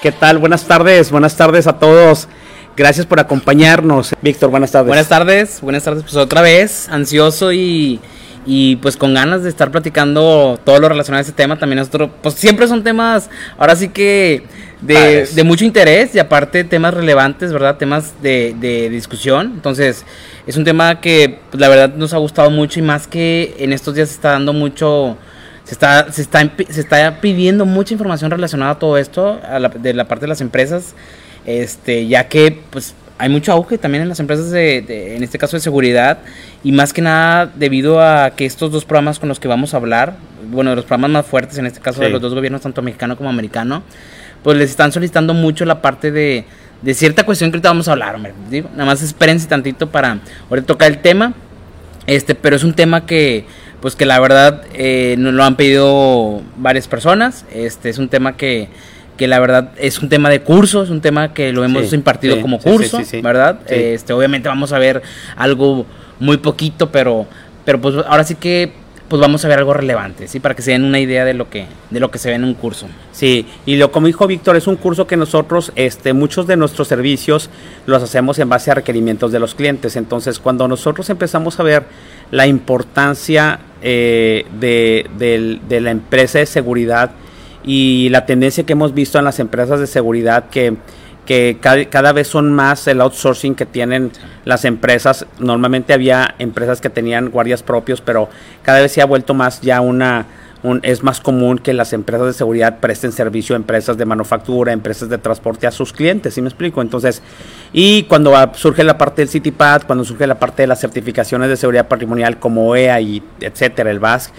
¿Qué tal? Buenas tardes, buenas tardes a todos. Gracias por acompañarnos. Víctor, buenas tardes. Buenas tardes, buenas tardes. Pues otra vez, ansioso y, y pues con ganas de estar platicando todo lo relacionado a este tema. También nosotros, pues siempre son temas, ahora sí que de, de mucho interés y aparte temas relevantes, ¿verdad? Temas de, de discusión. Entonces, es un tema que pues, la verdad nos ha gustado mucho y más que en estos días se está dando mucho se está, se está, se está pidiendo mucha información relacionada a todo esto de la parte de las empresas, este, ya que pues hay mucho auge también en las empresas de, en este caso de seguridad y más que nada debido a que estos dos programas con los que vamos a hablar, bueno, de los programas más fuertes en este caso de los dos gobiernos, tanto mexicano como americano, pues les están solicitando mucho la parte de, de cierta cuestión que ahorita vamos a hablar, hombre. Digo, nada más espérense tantito para ahorita tocar el tema. Este, pero es un tema que pues que la verdad eh, nos lo han pedido varias personas. Este es un tema que, que la verdad es un tema de curso, es un tema que lo hemos impartido como curso, ¿verdad? Este, obviamente vamos a ver algo muy poquito, pero, pero pues ahora sí que pues vamos a ver algo relevante, ¿sí? Para que se den una idea de lo que, de lo que se ve en un curso. Sí, y lo como dijo Víctor, es un curso que nosotros, este, muchos de nuestros servicios los hacemos en base a requerimientos de los clientes. Entonces, cuando nosotros empezamos a ver la importancia eh, de, la empresa de seguridad y la tendencia que hemos visto en las empresas de seguridad que, que cada, vez son más el outsourcing que tienen las empresas. Normalmente había empresas que tenían guardias propios, pero cada vez se ha vuelto más ya una... es más común que las empresas de seguridad presten servicio a empresas de manufactura, empresas de transporte a sus clientes, ¿sí me explico? Entonces, y cuando surge la parte del CityPad, cuando surge la parte de las certificaciones de seguridad patrimonial como EA y etcétera, el VASC,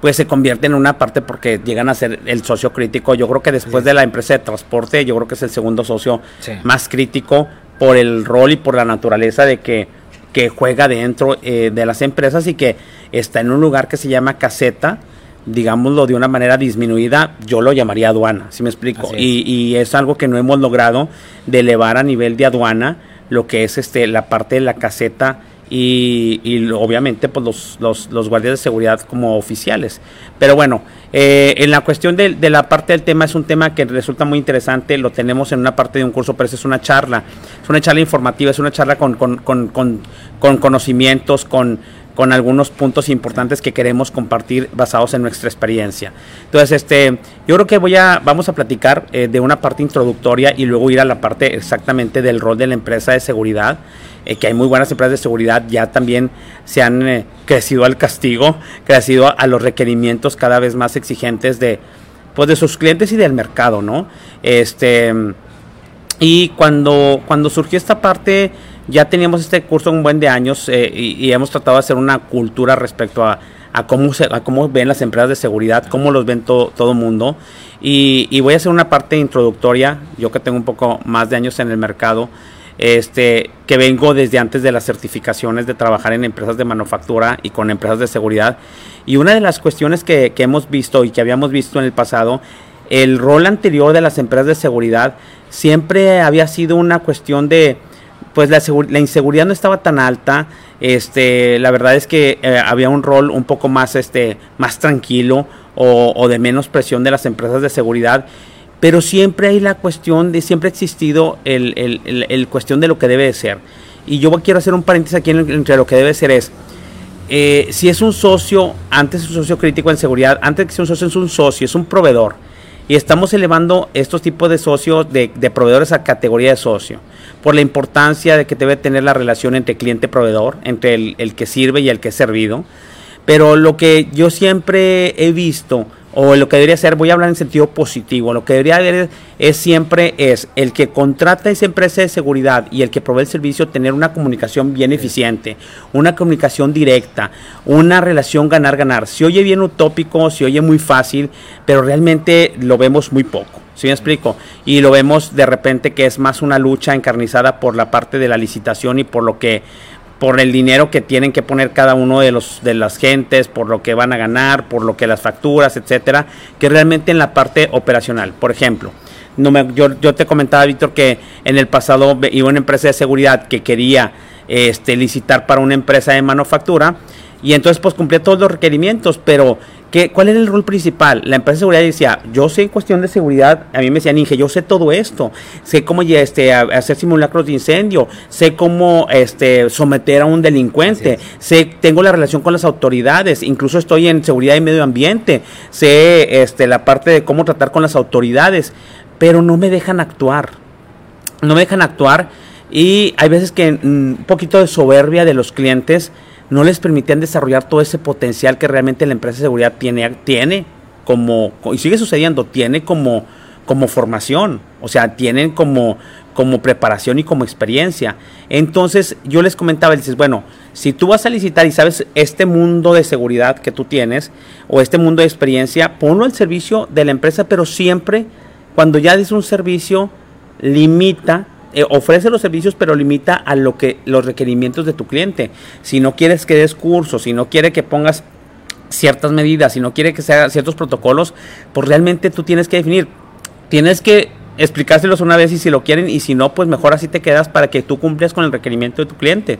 pues se convierte en una parte porque llegan a ser el socio crítico. Yo creo que después de la empresa de transporte, yo creo que es el segundo socio más crítico por el rol y por la naturaleza de que, que juega dentro eh, de las empresas y que está en un lugar que se llama caseta digámoslo de una manera disminuida, yo lo llamaría aduana, si me explico? Y, y, es algo que no hemos logrado de elevar a nivel de aduana lo que es este la parte de la caseta y, y obviamente pues los, los, los, guardias de seguridad como oficiales. Pero bueno, eh, en la cuestión de, de, la parte del tema es un tema que resulta muy interesante, lo tenemos en una parte de un curso, pero es una charla, es una charla informativa, es una charla con, con, con, con conocimientos, con con algunos puntos importantes que queremos compartir basados en nuestra experiencia. Entonces, este, yo creo que voy a, vamos a platicar eh, de una parte introductoria y luego ir a la parte exactamente del rol de la empresa de seguridad, eh, que hay muy buenas empresas de seguridad, ya también se han eh, crecido al castigo, crecido a los requerimientos cada vez más exigentes de, pues, de sus clientes y del mercado, ¿no? Este, y cuando, cuando surgió esta parte ya teníamos este curso un buen de años eh, y, hemos tratado de hacer una cultura respecto a, cómo, se, a cómo ven las empresas de seguridad, cómo los ven todo el mundo. Y, voy a hacer una parte introductoria, yo que tengo un poco más de años en el mercado, este, que vengo desde antes de las certificaciones de trabajar en empresas de manufactura y con empresas de seguridad. Y una de las cuestiones que, que hemos visto y que habíamos visto en el pasado, el rol anterior de las empresas de seguridad siempre había sido una cuestión de pues la, la, inseguridad no estaba tan alta. Este, la verdad es que eh, había un rol un poco más, este, más tranquilo o, de menos presión de las empresas de seguridad. Pero siempre hay la cuestión de, siempre ha existido el, cuestión de lo que debe de ser. Y yo quiero hacer un paréntesis aquí entre lo que debe ser es, eh, si es un socio, antes es un socio crítico en seguridad, antes que sea un socio es un socio, es un proveedor. Y estamos elevando estos tipos de socios, de, proveedores a categoría de socio por la importancia de que debe tener la relación entre cliente-proveedor, entre el, que sirve y el que es servido. Pero lo que yo siempre he visto, o lo que debería ser, voy a hablar en sentido positivo, lo que debería haber es siempre es el que contrata esa empresa de seguridad y el que provee el servicio tener una comunicación bien eficiente, una comunicación directa, una relación ganar-ganar. Se oye bien utópico, se oye muy fácil, pero realmente lo vemos muy poco. ¿Sí me explico? Y lo vemos de repente que es más una lucha encarnizada por la parte de la licitación y por lo que por el dinero que tienen que poner cada uno de los de las gentes, por lo que van a ganar, por lo que las facturas, etcétera, que realmente en la parte operacional. Por ejemplo, no me, yo, yo te comentaba, Víctor, que en el pasado iba una empresa de seguridad que quería este, licitar para una empresa de manufactura y entonces pues cumplía todos los requerimientos, pero ¿Qué, ¿Cuál era el rol principal? La empresa de seguridad decía, yo sé en cuestión de seguridad, a mí me decían, Inge, yo sé todo esto, sé cómo este, hacer simulacros de incendio, sé cómo este, someter a un delincuente, sé, tengo la relación con las autoridades, incluso estoy en seguridad y medio ambiente, sé este, la parte de cómo tratar con las autoridades, pero no me dejan actuar, no me dejan actuar. Y hay veces que mm, un poquito de soberbia de los clientes, no les permitían desarrollar todo ese potencial que realmente la empresa de seguridad tiene, tiene como, y sigue sucediendo, tiene como, como formación, o sea, tienen como, como preparación y como experiencia. Entonces yo les comentaba, dices, bueno, si tú vas a licitar y sabes este mundo de seguridad que tú tienes o este mundo de experiencia, ponlo al servicio de la empresa, pero siempre cuando ya des un servicio, limita eh, ofrece los servicios pero limita a lo que los requerimientos de tu cliente. Si no quieres que des cursos, si no quiere que pongas ciertas medidas, si no quiere que se hagan ciertos protocolos, pues realmente tú tienes que definir, tienes que explicárselos una vez y si lo quieren y si no, pues mejor así te quedas para que tú cumplas con el requerimiento de tu cliente.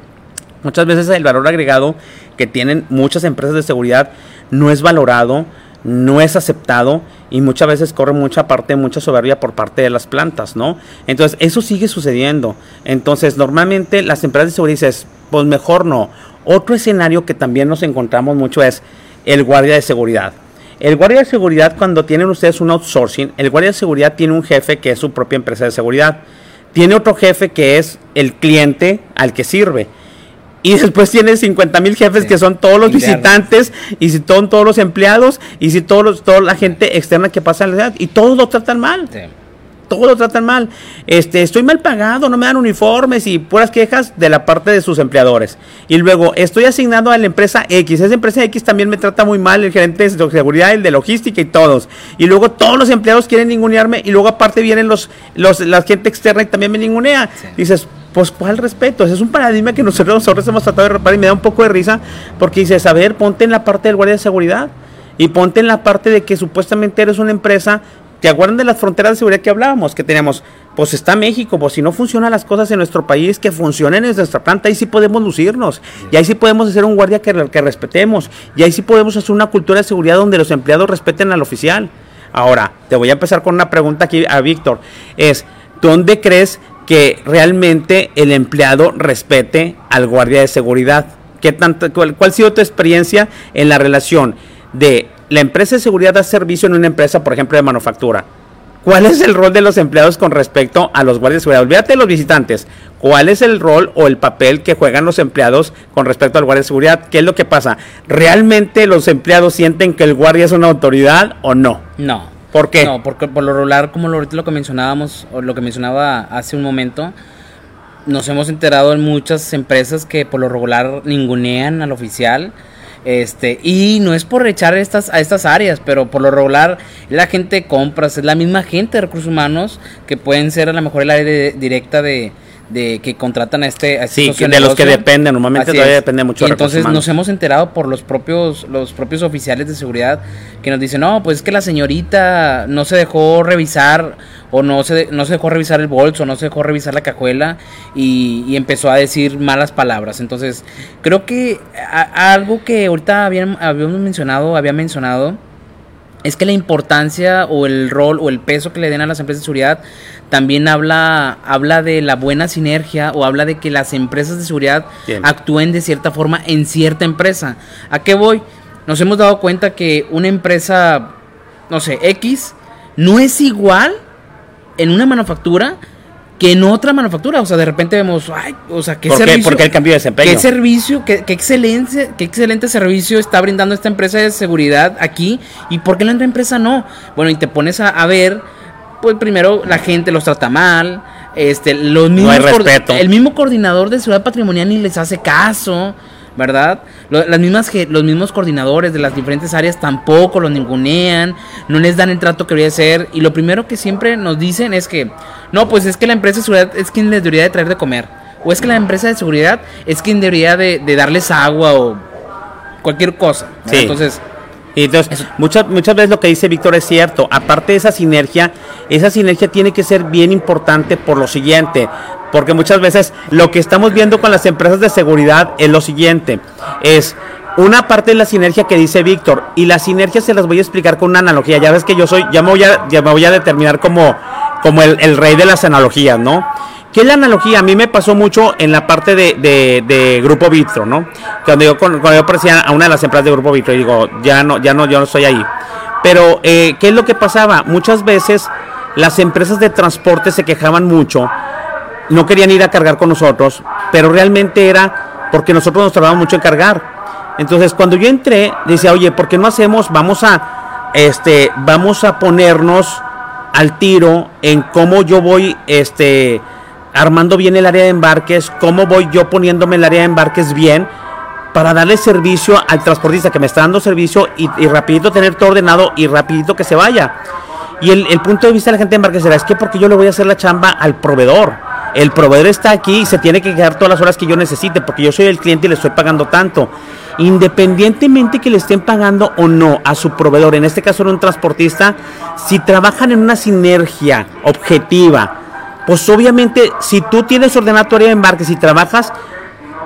Muchas veces el valor agregado que tienen muchas empresas de seguridad no es valorado, no es aceptado y muchas veces corre mucha parte, mucha soberbia por parte de las plantas, ¿no? Entonces, eso sigue sucediendo. Entonces, normalmente las empresas de seguridad dicen, pues mejor no. Otro escenario que también nos encontramos mucho es el guardia de seguridad. El guardia de seguridad, cuando tienen ustedes un outsourcing, el guardia de seguridad tiene un jefe que es su propia empresa de seguridad. Tiene otro jefe que es el cliente al que sirve y después tienes 50 mil jefes que son todos los visitantes y si son todos los empleados y si todos los, toda la gente externa que pasa en la ciudad y todos lo tratan mal. Todos lo tratan mal. Este, estoy mal pagado, no me dan uniformes y puras quejas de la parte de sus empleadores. Y luego estoy asignado a la empresa X. Esa empresa X también me trata muy mal, el gerente de seguridad, el de logística y todos. Y luego todos los empleados quieren ningunearme y luego aparte vienen los, los la gente externa y también me ningunea. Dices, pues ¿cuál respeto? es un paradigma que nosotros, nosotros hemos tratado de reparar y me da un poco de risa porque dices, a ver, ponte en la parte del guardia de seguridad y ponte en la parte de que supuestamente eres una empresa ¿Te acuerdan de las fronteras de seguridad que hablábamos? Que teníamos, pues está México, pues si no funcionan las cosas en nuestro país, que funcionen en nuestra planta, ahí sí podemos lucirnos. Y ahí sí podemos hacer un guardia que, que respetemos. Y ahí sí podemos hacer una cultura de seguridad donde los empleados respeten al oficial. Ahora, te voy a empezar con una pregunta aquí a Víctor. Es, ¿dónde crees que realmente el empleado respete al guardia de seguridad. ¿Qué tanto, cuál, ha sido tu experiencia en la relación de la empresa de seguridad da servicio en una empresa, por ejemplo, de manufactura? ¿Cuál es el rol de los empleados con respecto a los guardias de seguridad? Olvídate de los visitantes. ¿Cuál es el rol o el papel que juegan los empleados con respecto al guardia de seguridad? ¿Qué es lo que pasa? ¿Realmente los empleados sienten que el guardia es una autoridad o no? No. ¿Por qué? No, porque por lo regular, como lo, lo que mencionábamos, o lo que mencionaba hace un momento, nos hemos enterado en muchas empresas que por lo regular ningunean al oficial. Este, y no es por echar estas, a estas áreas, pero por lo regular la gente de compras, es la misma gente de recursos humanos que pueden ser a lo mejor el área directa de, de que contratan a este, a sí, de los que dependen normalmente todavía depende mucho y entonces nos hemos enterado por los propios los propios oficiales de seguridad que nos dicen no pues es que la señorita no se dejó revisar o no se no se dejó revisar el bolso no se dejó revisar la cajuela y, empezó a decir malas palabras entonces creo que algo que ahorita habíamos mencionado había mencionado es que la importancia o el rol o el peso que le den a las empresas de seguridad también habla, habla de la buena sinergia o habla de que las empresas de seguridad actúen de cierta forma en cierta empresa. ¿A qué voy? Nos hemos dado cuenta que una empresa, no sé, X, no es igual en una manufactura que en otra manufactura. O sea, de repente vemos, ay, o sea, ¿qué servicio? ¿Por qué el cambio de desempeño? ¿Qué servicio, qué, qué, excelente, qué excelente servicio está brindando esta empresa de seguridad aquí? ¿Y por qué la otra empresa no? Bueno, y te pones a, a ver pues primero la gente los trata mal, este, los mismos el mismo coordinador de seguridad patrimonial ni les hace caso, ¿verdad? Las mismas los mismos coordinadores de las diferentes áreas tampoco los ningunean, no les dan el trato que debería ser y lo primero que siempre nos dicen es que no, pues es que la empresa de seguridad es quien les debería de traer de comer o es que la empresa de seguridad es quien debería de, darles agua o cualquier cosa. Entonces, y entonces, muchas, muchas veces lo que dice Víctor es cierto. Aparte de esa sinergia, esa sinergia tiene que ser bien importante por lo siguiente. Porque muchas veces lo que estamos viendo con las empresas de seguridad es lo siguiente. Es una parte es la sinergia que dice Víctor, y la sinergia se las voy a explicar con una analogía. Ya ves que yo soy, ya me voy a, ya me voy a determinar como, como el, rey de las analogías, ¿no? ¿Qué es la analogía? A mí me pasó mucho en la parte de, Grupo Vitro, ¿no? Cuando yo, cuando yo aparecía a una de las empresas de Grupo Vitro, y digo, ya no, ya no, yo no estoy ahí. Pero, eh, ¿qué es lo que pasaba? Muchas veces las empresas de transporte se quejaban mucho, no querían ir a cargar con nosotros, pero realmente era porque nosotros nos tardamos mucho en cargar. Entonces, cuando yo entré, decía, oye, ¿por qué no hacemos? Vamos a, este, vamos a ponernos al tiro en cómo yo voy, este, armando bien el área de embarques, cómo voy yo poniéndome el área de embarques bien para darle servicio al transportista que me está dando servicio y, rapidito tener todo ordenado y rapidito que se vaya. Y el, el, punto de vista de la gente de embarques será, es que porque yo le voy a hacer la chamba al proveedor. El proveedor está aquí y se tiene que quedar todas las horas que yo necesite porque yo soy el cliente y le estoy pagando tanto independientemente que le estén pagando o no a su proveedor, en este caso era un transportista, si trabajan en una sinergia objetiva, pues obviamente si tú tienes ordenado tu área de embarques y trabajas,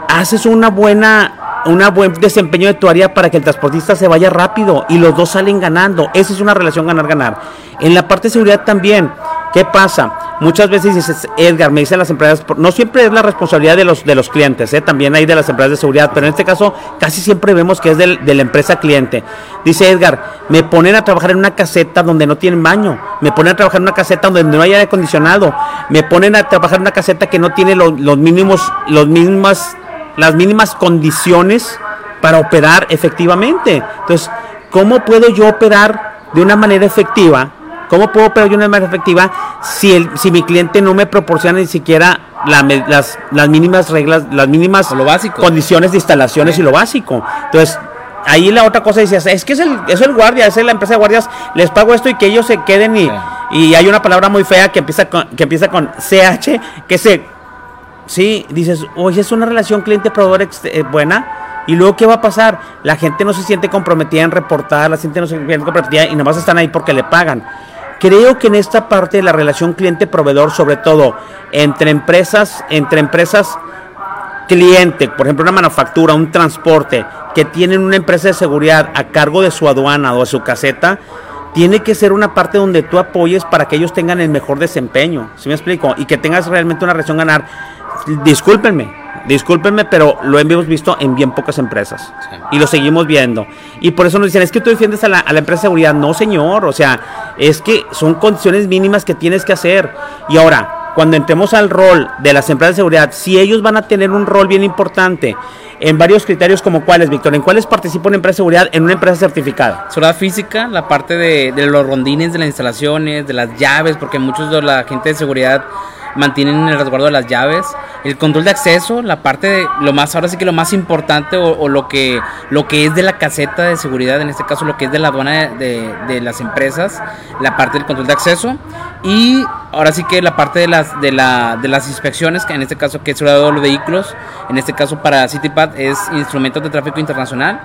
haces una buena un buen desempeño de tu área para que el transportista se vaya rápido y los dos salen ganando. Esa es una relación ganar-ganar. En la parte de seguridad también, ¿qué pasa? Muchas veces dices, Edgar, me dicen las empresas, no siempre es la responsabilidad de los, de los clientes, ¿eh? también hay de las empresas de seguridad, pero en este caso casi siempre vemos que es de la empresa cliente. Dice Edgar, me ponen a trabajar en una caseta donde no tienen baño, me ponen a trabajar en una caseta donde no hay aire acondicionado, me ponen a trabajar en una caseta que no tiene los, los mínimos, los mismas, las mínimas condiciones para operar efectivamente. Entonces, ¿cómo puedo yo operar de una manera efectiva? ¿Cómo puedo de una manera efectiva si, el, si mi cliente no me proporciona ni siquiera las, las mínimas reglas, las mínimas lo básico. condiciones de instalaciones y lo básico? Entonces, ahí la otra cosa decías, es que es el, es el guardia, es la empresa de guardias, les pago esto y que ellos se queden y, y hay una palabra muy fea que empieza con, que empieza con CH, que se, sí, dices, oye, es una relación cliente-proveedor eh, buena, y luego, ¿qué va a pasar? La gente no se siente comprometida en reportar, la gente no se siente comprometida y nomás están ahí porque le pagan. Creo que en esta parte de la relación cliente-proveedor, sobre todo entre empresas, entre empresas cliente, por ejemplo una manufactura, un transporte, que tienen una empresa de seguridad a cargo de su aduana o de su caseta, tiene que ser una parte donde tú apoyes para que ellos tengan el mejor desempeño, ¿sí me explico? Y que tengas realmente una relación ganar. Discúlpenme, Discúlpenme, pero lo hemos visto en bien pocas empresas. Y lo seguimos viendo. Y por eso nos dicen, es que tú defiendes a la, a la, empresa de seguridad. No, señor. O sea, es que son condiciones mínimas que tienes que hacer. Y ahora, cuando entremos al rol de las empresas de seguridad, si ellos van a tener un rol bien importante en varios criterios como cuáles, Víctor, ¿en cuáles participa una empresa de seguridad en una empresa certificada? Seguridad física, la parte de, de los rondines de las instalaciones, de las llaves, porque muchos de la gente de seguridad mantienen el resguardo de las llaves, el control de acceso, la parte de lo más, ahora sí que lo más importante o, lo que lo que es de la caseta de seguridad, en este caso lo que es de la aduana de, de, las empresas, la parte del control de acceso y ahora sí que la parte de las de, la, de las inspecciones, que en este caso que es de los vehículos, en este caso para CityPad es instrumentos de tráfico internacional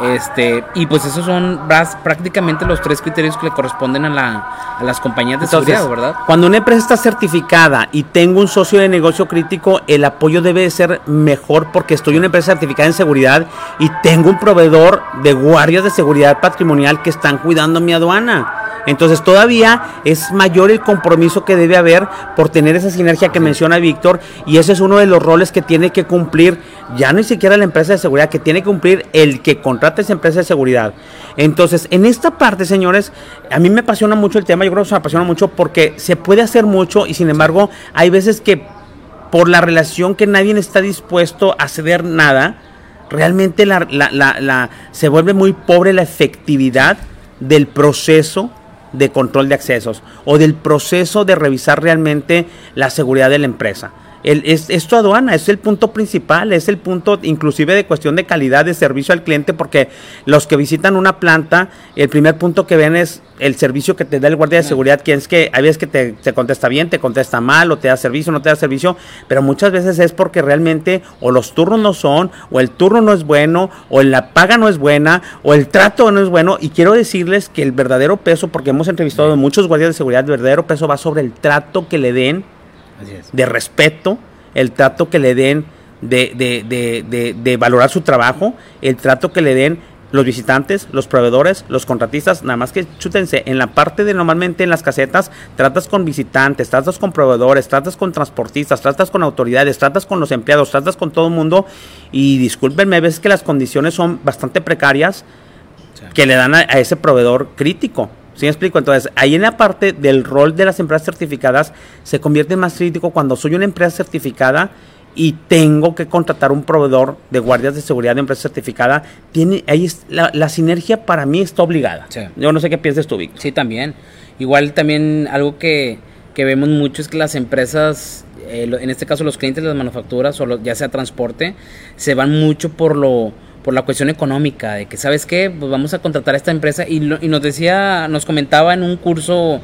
este, y pues esos son prácticamente los tres criterios que le corresponden a, la, a las compañías de seguridad, ¿verdad? Cuando una empresa está certificada y tengo un socio de negocio crítico, el apoyo debe ser mejor porque estoy una empresa certificada en seguridad y tengo un proveedor de guardias de seguridad patrimonial que están cuidando mi aduana. Entonces todavía es mayor el compromiso que debe haber por tener esa sinergia que menciona Víctor y ese es uno de los roles que tiene que cumplir ya ni siquiera la empresa de seguridad, que tiene que cumplir el que contrata esa empresa de seguridad. Entonces, en esta parte, señores, a mí me apasiona mucho el tema, yo creo que me apasiona mucho porque se puede hacer mucho y sin embargo hay veces que por la relación que nadie está dispuesto a ceder nada, realmente la, se vuelve muy pobre la efectividad del proceso de control de accesos o del proceso de revisar realmente la seguridad de la empresa es, tu aduana, es el punto principal, es el punto inclusive de cuestión de calidad de servicio al cliente, porque los que visitan una planta, el primer punto que ven es el servicio que te da el guardia de seguridad, que es que hay veces que te, contesta bien, te contesta mal, o te da servicio, no te da servicio, pero muchas veces es porque realmente o los turnos no son, o el turno no es bueno, o la paga no es buena, o el trato no es bueno, y quiero decirles que el verdadero peso, porque hemos entrevistado a muchos guardias de seguridad, el verdadero peso va sobre el trato que le den de respeto, el trato que le den de, de, de, de, valorar su trabajo, el trato que le den los visitantes, los proveedores, los contratistas, nada más que chútense, en la parte de normalmente en las casetas, tratas con visitantes, tratas con proveedores, tratas con transportistas, tratas con autoridades, tratas con los empleados, tratas con todo el mundo. Y discúlpenme, ves que las condiciones son bastante precarias que le dan a, ese proveedor crítico. ¿Sí me explico? Entonces, ahí en la parte del rol de las empresas certificadas se convierte más crítico cuando soy una empresa certificada y tengo que contratar un proveedor de guardias de seguridad de empresa certificada, tiene ahí la, sinergia para mí está obligada. Yo no sé qué piensas tú, Víctor. Sí, también. Igual también algo que, que vemos mucho es que las empresas, eh, en este caso los clientes de las manufacturas o ya sea transporte, se van mucho por lo por la cuestión económica, de que, ¿sabes qué? Pues vamos a contratar a esta empresa y, y nos decía, nos comentaba en un curso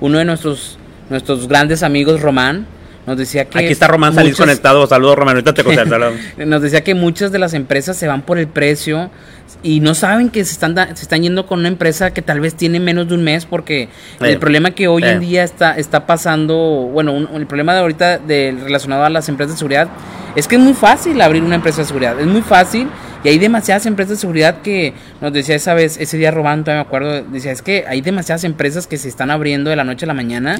uno de nuestros, nuestros grandes amigos, Román, nos decía que... Aquí está Román Salís conectado. Saludos, Román. Ahorita te Nos decía que muchas de las empresas se van por el precio y no saben que se están, se están yendo con una empresa que tal vez tiene menos de un mes porque el problema que hoy en día está, está pasando, bueno, el problema de ahorita de, relacionado a las empresas de seguridad es que es muy fácil abrir una empresa de seguridad. Es muy fácil y hay demasiadas empresas de seguridad que nos decía esa vez, ese día robando, me acuerdo, decía, es que hay demasiadas empresas que se están abriendo de la noche a la mañana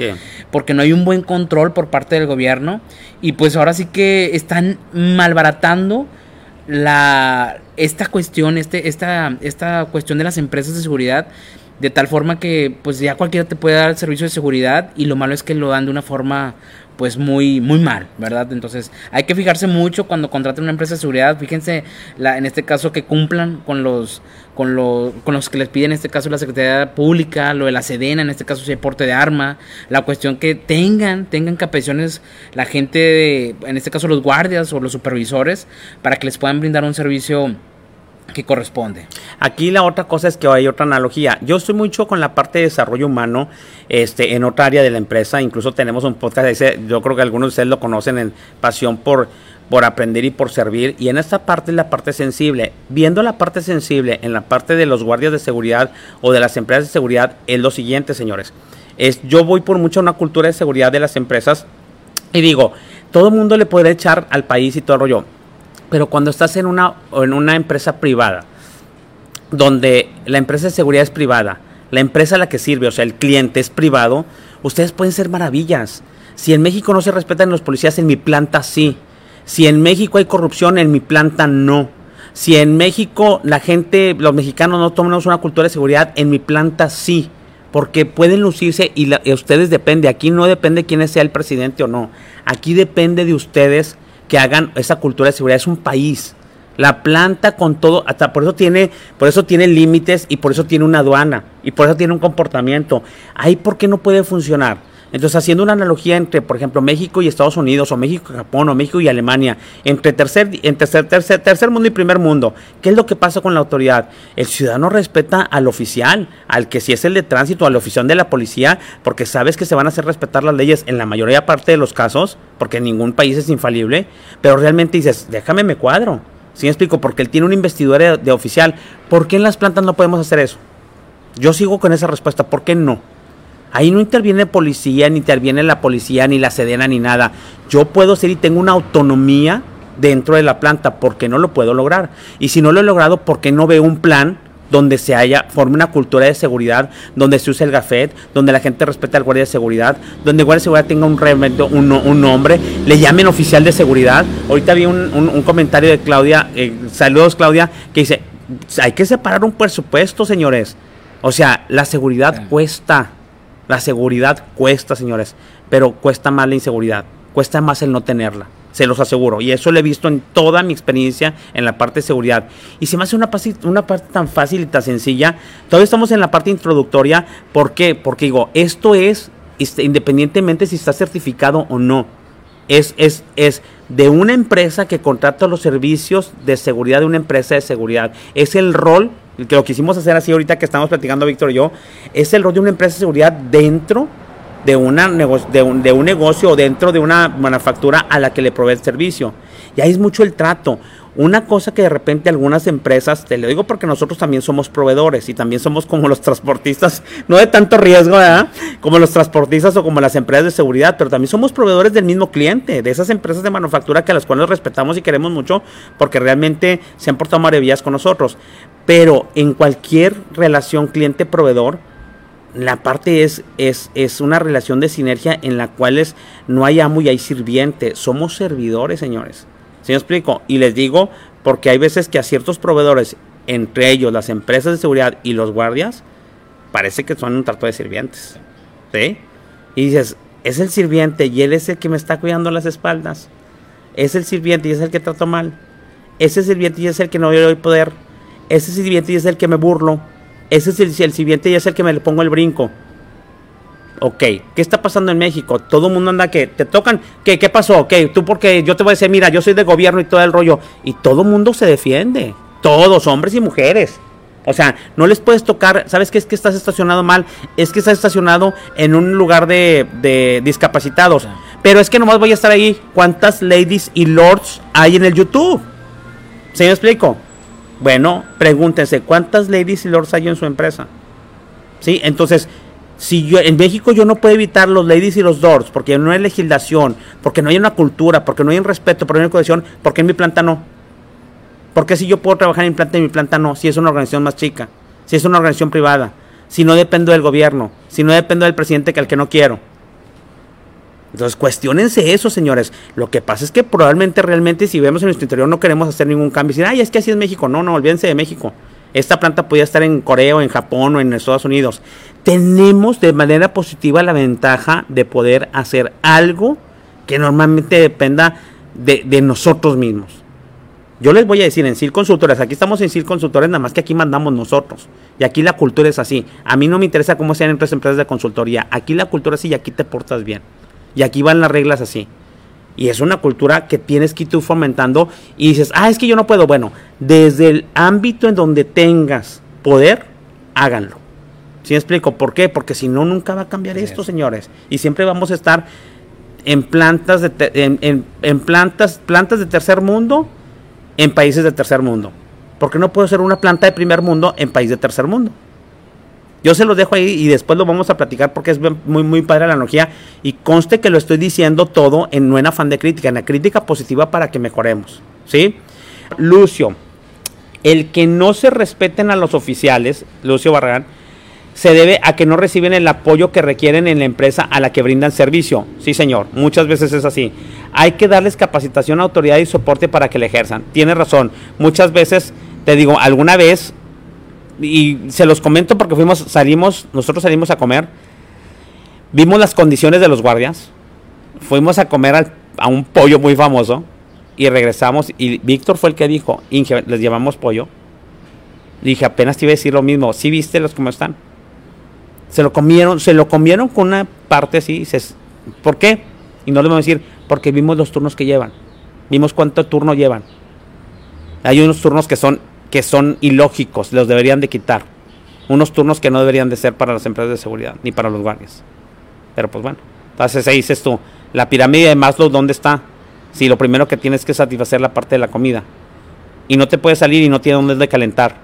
porque no hay un buen control por parte del gobierno y pues ahora sí que están malbaratando la esta cuestión, este, esta, esta cuestión de las empresas de seguridad de tal forma que pues ya cualquiera te puede dar el servicio de seguridad y lo malo es que lo dan de una forma pues muy muy mal, ¿verdad? Entonces hay que fijarse mucho cuando contraten una empresa de seguridad, fíjense la, en este caso que cumplan con los con, lo, con los que les piden en este caso la Secretaría Pública, lo de la Sedena, en este caso si hay porte de arma, la cuestión que tengan, tengan capacidades la gente, de, en este caso los guardias o los supervisores, para que les puedan brindar un servicio que corresponde. Aquí la otra cosa es que hay otra analogía. Yo estoy mucho con la parte de desarrollo humano este, en otra área de la empresa. Incluso tenemos un podcast, ese, yo creo que algunos de ustedes lo conocen en Pasión por, por Aprender y por Servir. Y en esta parte es la parte sensible. Viendo la parte sensible en la parte de los guardias de seguridad o de las empresas de seguridad es lo siguiente, señores. Es, yo voy por mucho a una cultura de seguridad de las empresas y digo, todo el mundo le puede echar al país y todo el rollo pero cuando estás en una, en una empresa privada, donde la empresa de seguridad es privada, la empresa a la que sirve, o sea, el cliente es privado, ustedes pueden ser maravillas. Si en México no se respetan los policías, en mi planta sí. Si en México hay corrupción, en mi planta no. Si en México la gente, los mexicanos no tomamos una cultura de seguridad, en mi planta sí. Porque pueden lucirse y, y ustedes depende. Aquí no depende quién sea el presidente o no. Aquí depende de ustedes que hagan esa cultura de seguridad. Es un país. La planta con todo, hasta por eso tiene, por eso tiene límites y por eso tiene una aduana y por eso tiene un comportamiento. Ahí por qué no puede funcionar. Entonces, haciendo una analogía entre, por ejemplo, México y Estados Unidos, o México y Japón, o México y Alemania, entre tercer, tercer, tercer, tercer mundo y primer mundo, ¿qué es lo que pasa con la autoridad? El ciudadano respeta al oficial, al que si es el de tránsito, al oficial de la policía, porque sabes que se van a hacer respetar las leyes en la mayoría parte de los casos, porque ningún país es infalible, pero realmente dices, déjame me cuadro. ¿Sí me explico? Porque él tiene una investidura de oficial. ¿Por qué en las plantas no podemos hacer eso? Yo sigo con esa respuesta. ¿Por qué no? Ahí no interviene policía, ni interviene la policía, ni la sedena, ni nada. Yo puedo ser y tengo una autonomía dentro de la planta porque no lo puedo lograr. Y si no lo he logrado, porque no veo un plan donde se haya, forme una cultura de seguridad, donde se use el gafet, donde la gente respete al guardia de seguridad, donde el guardia de seguridad tenga un, un, un nombre, le llamen oficial de seguridad. Ahorita vi un, comentario de Claudia, eh, saludos Claudia, que dice, hay que separar un presupuesto, señores. O sea, la seguridad cuesta la seguridad cuesta, señores, pero cuesta más la inseguridad, cuesta más el no tenerla, se los aseguro. Y eso lo he visto en toda mi experiencia en la parte de seguridad. Y se me hace una, una parte tan fácil y tan sencilla. Todavía estamos en la parte introductoria. ¿Por qué? Porque digo, esto es este, independientemente si está certificado o no. Es, es, es de una empresa que contrata los servicios de seguridad de una empresa de seguridad. Es el rol que lo quisimos hacer así ahorita que estamos platicando Víctor y yo, es el rol de una empresa de seguridad dentro de, una de, un, de un negocio o dentro de una manufactura a la que le provee el servicio. Y ahí es mucho el trato. Una cosa que de repente algunas empresas, te lo digo porque nosotros también somos proveedores y también somos como los transportistas, no de tanto riesgo. Como los transportistas o como las empresas de seguridad, pero también somos proveedores del mismo cliente, de esas empresas de manufactura que a las cuales respetamos y queremos mucho porque realmente se han portado maravillas con nosotros. Pero en cualquier relación cliente-proveedor, la parte es, es, es, una relación de sinergia en la cual no hay amo y hay sirviente. Somos servidores, señores. ¿Sí me explico? Y les digo porque hay veces que a ciertos proveedores, entre ellos las empresas de seguridad y los guardias, parece que son un trato de sirvientes. ¿Sí? Y dices, es el sirviente y él es el que me está cuidando las espaldas. Es el sirviente y es el que trato mal. Ese sirviente y es el que no doy poder. Ese sirviente y es el que me burlo ese es el, el siguiente y es el que me le pongo el brinco. Ok, ¿qué está pasando en México? Todo el mundo anda que te tocan. ¿Qué, qué pasó? Ok, tú porque yo te voy a decir, mira, yo soy de gobierno y todo el rollo. Y todo el mundo se defiende. Todos, hombres y mujeres. O sea, no les puedes tocar, ¿sabes qué es que estás estacionado mal? Es que estás estacionado en un lugar de, de discapacitados. Pero es que nomás voy a estar ahí. ¿Cuántas ladies y lords hay en el YouTube? ¿Se me explico? Bueno, pregúntense, ¿cuántas ladies y lords hay en su empresa? ¿Sí? Entonces, si yo en México yo no puedo evitar los ladies y los lords porque no hay legislación, porque no hay una cultura, porque no hay un respeto, porque no hay cohesión, porque en mi planta no? Porque si yo puedo trabajar en mi planta y en mi planta no? Si es una organización más chica, si es una organización privada, si no dependo del gobierno, si no dependo del presidente que al que no quiero. Entonces, cuestionense eso, señores. Lo que pasa es que probablemente, realmente, si vemos en nuestro interior, no queremos hacer ningún cambio. Decir, ay, es que así es México. No, no, olvídense de México. Esta planta podría estar en Corea o en Japón o en Estados Unidos. Tenemos de manera positiva la ventaja de poder hacer algo que normalmente dependa de, nosotros mismos. Yo les voy a decir en CIL Consultores, aquí estamos en CIL Consultores, nada más que aquí mandamos nosotros. Y aquí la cultura es así. A mí no me interesa cómo sean empresas, empresas de consultoría. Aquí la cultura es así y aquí te portas bien. Y aquí van las reglas así. Y es una cultura que tienes que ir tú fomentando y dices, ah, es que yo no puedo. Bueno, desde el ámbito en donde tengas poder, háganlo. ¿Sí me explico? ¿Por qué? Porque si no, nunca va a cambiar esto, señores. Y siempre vamos a estar en plantas de, en, en, plantas, plantas de tercer mundo en países de tercer mundo. Porque no puedo ser una planta de primer mundo en país de tercer mundo. Yo se los dejo ahí y después lo vamos a platicar porque es muy, muy padre la analogía. Y conste que lo estoy diciendo todo en, no en afán de crítica, en la crítica positiva para que mejoremos. ¿Sí? Lucio, el que no se respeten a los oficiales, Lucio Barragán, se debe a que no reciben el apoyo que requieren en la empresa a la que brindan servicio. Sí, señor, muchas veces es así. Hay que darles capacitación, autoridad y soporte para que le ejerzan. Tiene razón. Muchas veces, te digo, alguna vez y se los comento porque fuimos, salimos, nosotros salimos a comer, vimos las condiciones de los guardias, fuimos a comer a un pollo muy famoso y regresamos y Víctor fue el que dijo, Inge, les llevamos pollo. Dije, apenas te iba a decir lo mismo, ¿sí viste los cómo están? Se lo comieron, se lo comieron con una parte así, dices, ¿por qué? Y no le vamos a decir, porque vimos los turnos que llevan, vimos cuánto turno llevan. Hay unos turnos que son que son ilógicos, los deberían de quitar. Unos turnos que no deberían de ser para las empresas de seguridad, ni para los guardias. Pero pues bueno, entonces ahí dices tú, la pirámide de Maslow, ¿dónde está? Si lo primero que tienes que satisfacer la parte de la comida. Y no te puedes salir y no tiene dónde de calentar.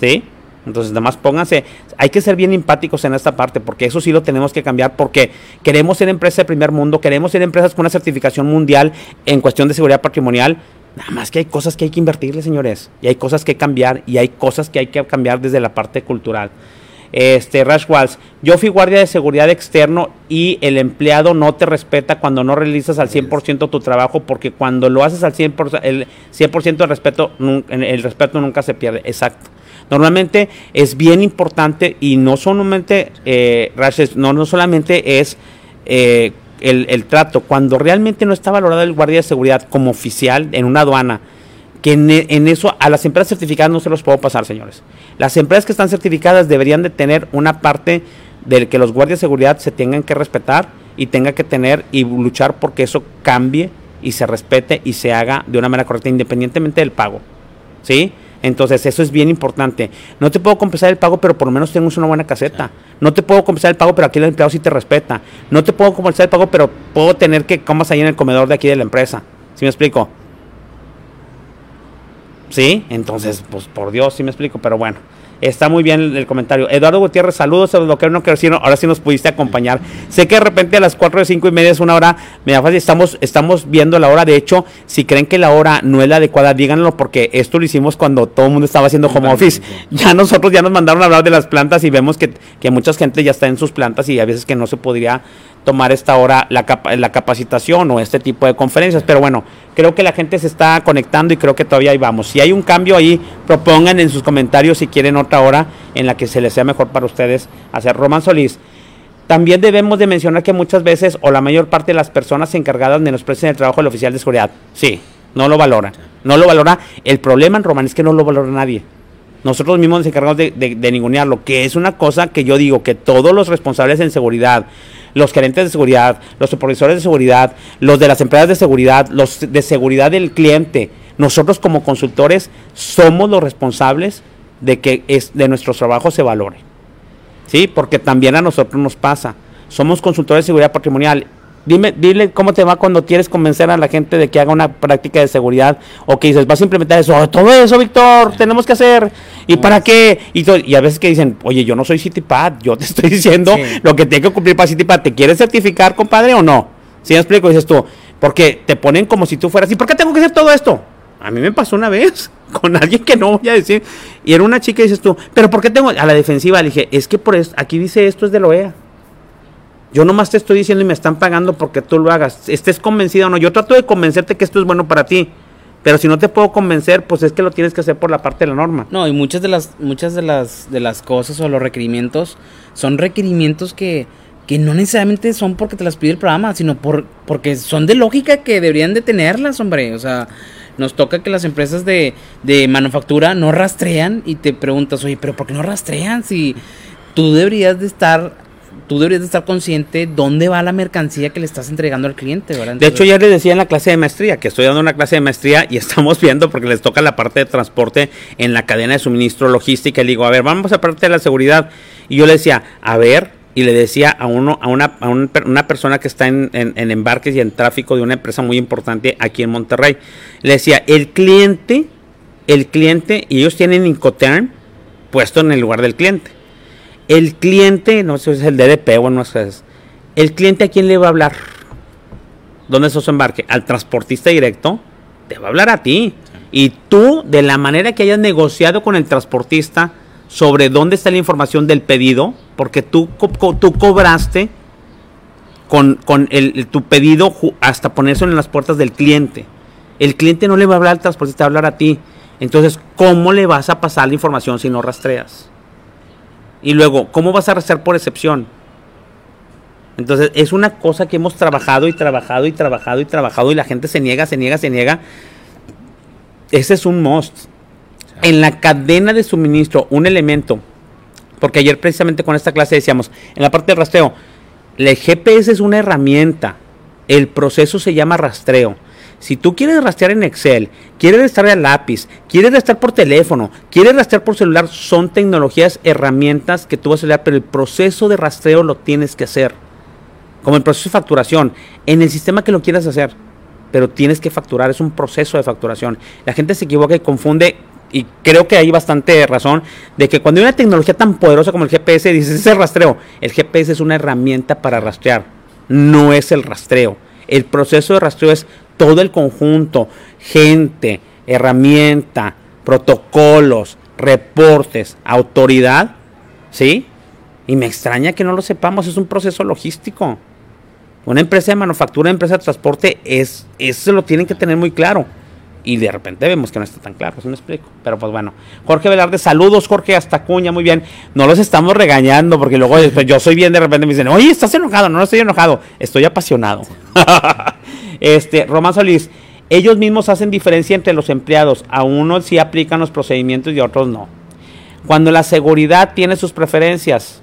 ¿Sí? Entonces, nada más pónganse, hay que ser bien empáticos en esta parte, porque eso sí lo tenemos que cambiar, porque queremos ser empresas de primer mundo, queremos ser empresas con una certificación mundial en cuestión de seguridad patrimonial, Nada más que hay cosas que hay que invertirle, señores. Y hay cosas que cambiar. Y hay cosas que hay que cambiar desde la parte cultural. Este, Rash Walls, yo fui guardia de seguridad externo y el empleado no te respeta cuando no realizas al 100% tu trabajo, porque cuando lo haces al 100%, el 100% de respeto, el respeto nunca se pierde. Exacto. Normalmente es bien importante y no solamente, eh, no, no solamente es eh, el, trato, cuando realmente no está valorado el guardia de seguridad como oficial en una aduana, que en, eso a las empresas certificadas no se los puedo pasar, señores. Las empresas que están certificadas deberían de tener una parte del que los guardias de seguridad se tengan que respetar y tenga que tener y luchar porque eso cambie y se respete y se haga de una manera correcta independientemente del pago. ¿Sí? Entonces, eso es bien importante. No te puedo compensar el pago, pero por lo menos tenemos una buena caseta. No te puedo compensar el pago, pero aquí el empleado sí te respeta. No te puedo compensar el pago, pero puedo tener que comas ahí en el comedor de aquí de la empresa. ¿Sí me explico? ¿Sí? Entonces, pues por Dios, sí me explico, pero bueno. Está muy bien el, comentario. Eduardo Gutiérrez, saludos a los que no quiero ahora sí nos pudiste acompañar. Sé que de repente a las 4 de 5 y media es una hora, me da fácil, estamos, estamos viendo la hora. De hecho, si creen que la hora no es la adecuada, díganlo porque esto lo hicimos cuando todo el mundo estaba haciendo home office. Ya nosotros ya nos mandaron a hablar de las plantas y vemos que, que mucha gente ya está en sus plantas y a veces que no se podría tomar esta hora la, la capacitación o este tipo de conferencias. Pero bueno, creo que la gente se está conectando y creo que todavía ahí vamos. Si hay un cambio ahí, propongan en sus comentarios si quieren otra hora en la que se les sea mejor para ustedes hacer. Román Solís, también debemos de mencionar que muchas veces o la mayor parte de las personas encargadas menosprecian el trabajo del oficial de seguridad. Sí, no lo valora. No lo valora. El problema en Román es que no lo valora nadie. Nosotros mismos nos encargamos de, ningunearlo, que es una cosa que yo digo que todos los responsables en seguridad, los gerentes de seguridad, los supervisores de seguridad, los de las empresas de seguridad, los de seguridad del cliente. Nosotros como consultores somos los responsables de que es, de nuestro trabajo se valore. ¿Sí? Porque también a nosotros nos pasa. Somos consultores de seguridad patrimonial Dime, dile cómo te va cuando quieres convencer a la gente de que haga una práctica de seguridad o que dices, vas a implementar eso, oh, todo eso, Víctor, tenemos que hacer. ¿Y para qué? Y, y, a veces que dicen, oye, yo no soy CityPad, yo te estoy diciendo lo que tengo que cumplir para CityPad. ¿Te quieres certificar, compadre, o no? Si me explico, dices tú, porque te ponen como si tú fueras, ¿y por qué tengo que hacer todo esto? A mí me pasó una vez con alguien que no voy a decir, y era una chica y dices tú, ¿pero por qué tengo? A la defensiva le dije, es que por eso, aquí dice esto es de la OEA. Yo nomás te estoy diciendo y me están pagando porque tú lo hagas. Estés convencido o no. Yo trato de convencerte que esto es bueno para ti. Pero si no te puedo convencer, pues es que lo tienes que hacer por la parte de la norma. No, y muchas de las muchas de las de las cosas o los requerimientos son requerimientos que, que no necesariamente son porque te las pide el programa, sino por porque son de lógica que deberían de tenerlas, hombre. O sea, nos toca que las empresas de, de manufactura no rastrean y te preguntas, oye, pero ¿por qué no rastrean si tú deberías de estar tú deberías de estar consciente dónde va la mercancía que le estás entregando al cliente, ¿verdad? de hecho, ya les decía en la clase de maestría, que estoy dando una clase de maestría y estamos viendo, porque les toca la parte de transporte en la cadena de suministro logística, y le digo, a ver, vamos a parte de la seguridad. Y yo le decía, a ver, y le decía a uno, a una, a una persona que está en, en, embarques y en tráfico de una empresa muy importante aquí en Monterrey, le decía, el cliente, el cliente, y ellos tienen Incoterm puesto en el lugar del cliente el cliente, no sé si es el DDP o no sé, el cliente a quién le va a hablar. ¿Dónde es su embarque? Al transportista directo, te va a hablar a ti. Y tú, de la manera que hayas negociado con el transportista sobre dónde está la información del pedido, porque tú, tú cobraste con, con el, tu pedido hasta ponerse en las puertas del cliente. El cliente no le va a hablar al transportista, va a hablar a ti. Entonces, ¿cómo le vas a pasar la información si no rastreas? Y luego, ¿cómo vas a rezar por excepción? Entonces, es una cosa que hemos trabajado y trabajado y trabajado y trabajado y la gente se niega, se niega, se niega. Ese es un must. En la cadena de suministro, un elemento, porque ayer precisamente con esta clase decíamos, en la parte de rastreo, el GPS es una herramienta, el proceso se llama rastreo. Si tú quieres rastrear en Excel, quieres rastrear a lápiz, quieres rastrear por teléfono, quieres rastrear por celular, son tecnologías, herramientas que tú vas a usar, pero el proceso de rastreo lo tienes que hacer. Como el proceso de facturación, en el sistema que lo quieras hacer, pero tienes que facturar, es un proceso de facturación. La gente se equivoca y confunde y creo que hay bastante razón de que cuando hay una tecnología tan poderosa como el GPS, dices, es el rastreo. El GPS es una herramienta para rastrear, no es el rastreo. El proceso de rastreo es todo el conjunto, gente, herramienta, protocolos, reportes, autoridad, ¿sí? Y me extraña que no lo sepamos, es un proceso logístico. Una empresa de manufactura, una empresa de transporte, es, eso lo tienen que tener muy claro. Y de repente vemos que no está tan claro, eso me explico. Pero pues bueno, Jorge Velarde, saludos Jorge hasta Cuña, muy bien. No los estamos regañando porque luego después yo soy bien, de repente me dicen, oye, estás enojado, no, no estoy enojado, estoy apasionado. Este, Román Solís, ellos mismos hacen diferencia entre los empleados. A unos sí aplican los procedimientos y a otros no. Cuando la seguridad tiene sus preferencias,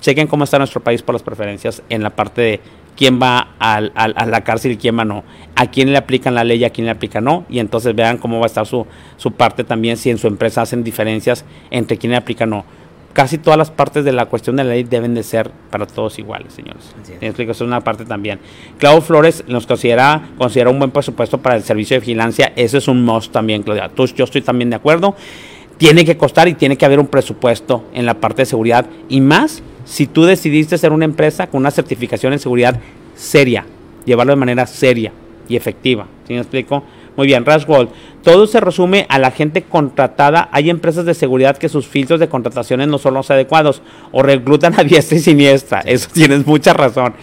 chequen cómo está nuestro país por las preferencias en la parte de quién va a la cárcel y quién va no. A quién le aplican la ley y a quién le aplican no. Y entonces vean cómo va a estar su, su parte también si en su empresa hacen diferencias entre quién le aplica no. casi todas las partes de la cuestión de la ley deben de ser para todos iguales, señores. explico? Eso es una parte también. Claudio Flores nos considera, considera un buen presupuesto para el servicio de vigilancia. Ese es un must también, Claudia. yo estoy también de acuerdo. Tiene que costar y tiene que haber un presupuesto en la parte de seguridad. Y más si tú decidiste ser una empresa con una certificación en seguridad seria. Llevarlo de manera seria y efectiva. ¿Sí me explico? Muy bien, Rashgold. Todo se resume a la gente contratada. Hay empresas de seguridad que sus filtros de contrataciones no son los adecuados o reclutan a diestra y siniestra. Eso tienes mucha razón.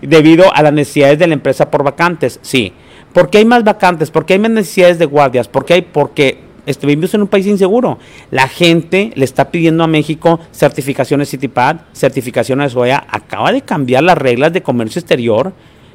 Debido a las necesidades de la empresa por vacantes. Sí. ¿Por qué hay más vacantes? ¿Por qué hay más necesidades de guardias? ¿Por qué hay? Porque vivimos en un país inseguro. La gente le está pidiendo a México certificaciones CITIPAD, certificaciones OEA. Acaba de cambiar las reglas de comercio exterior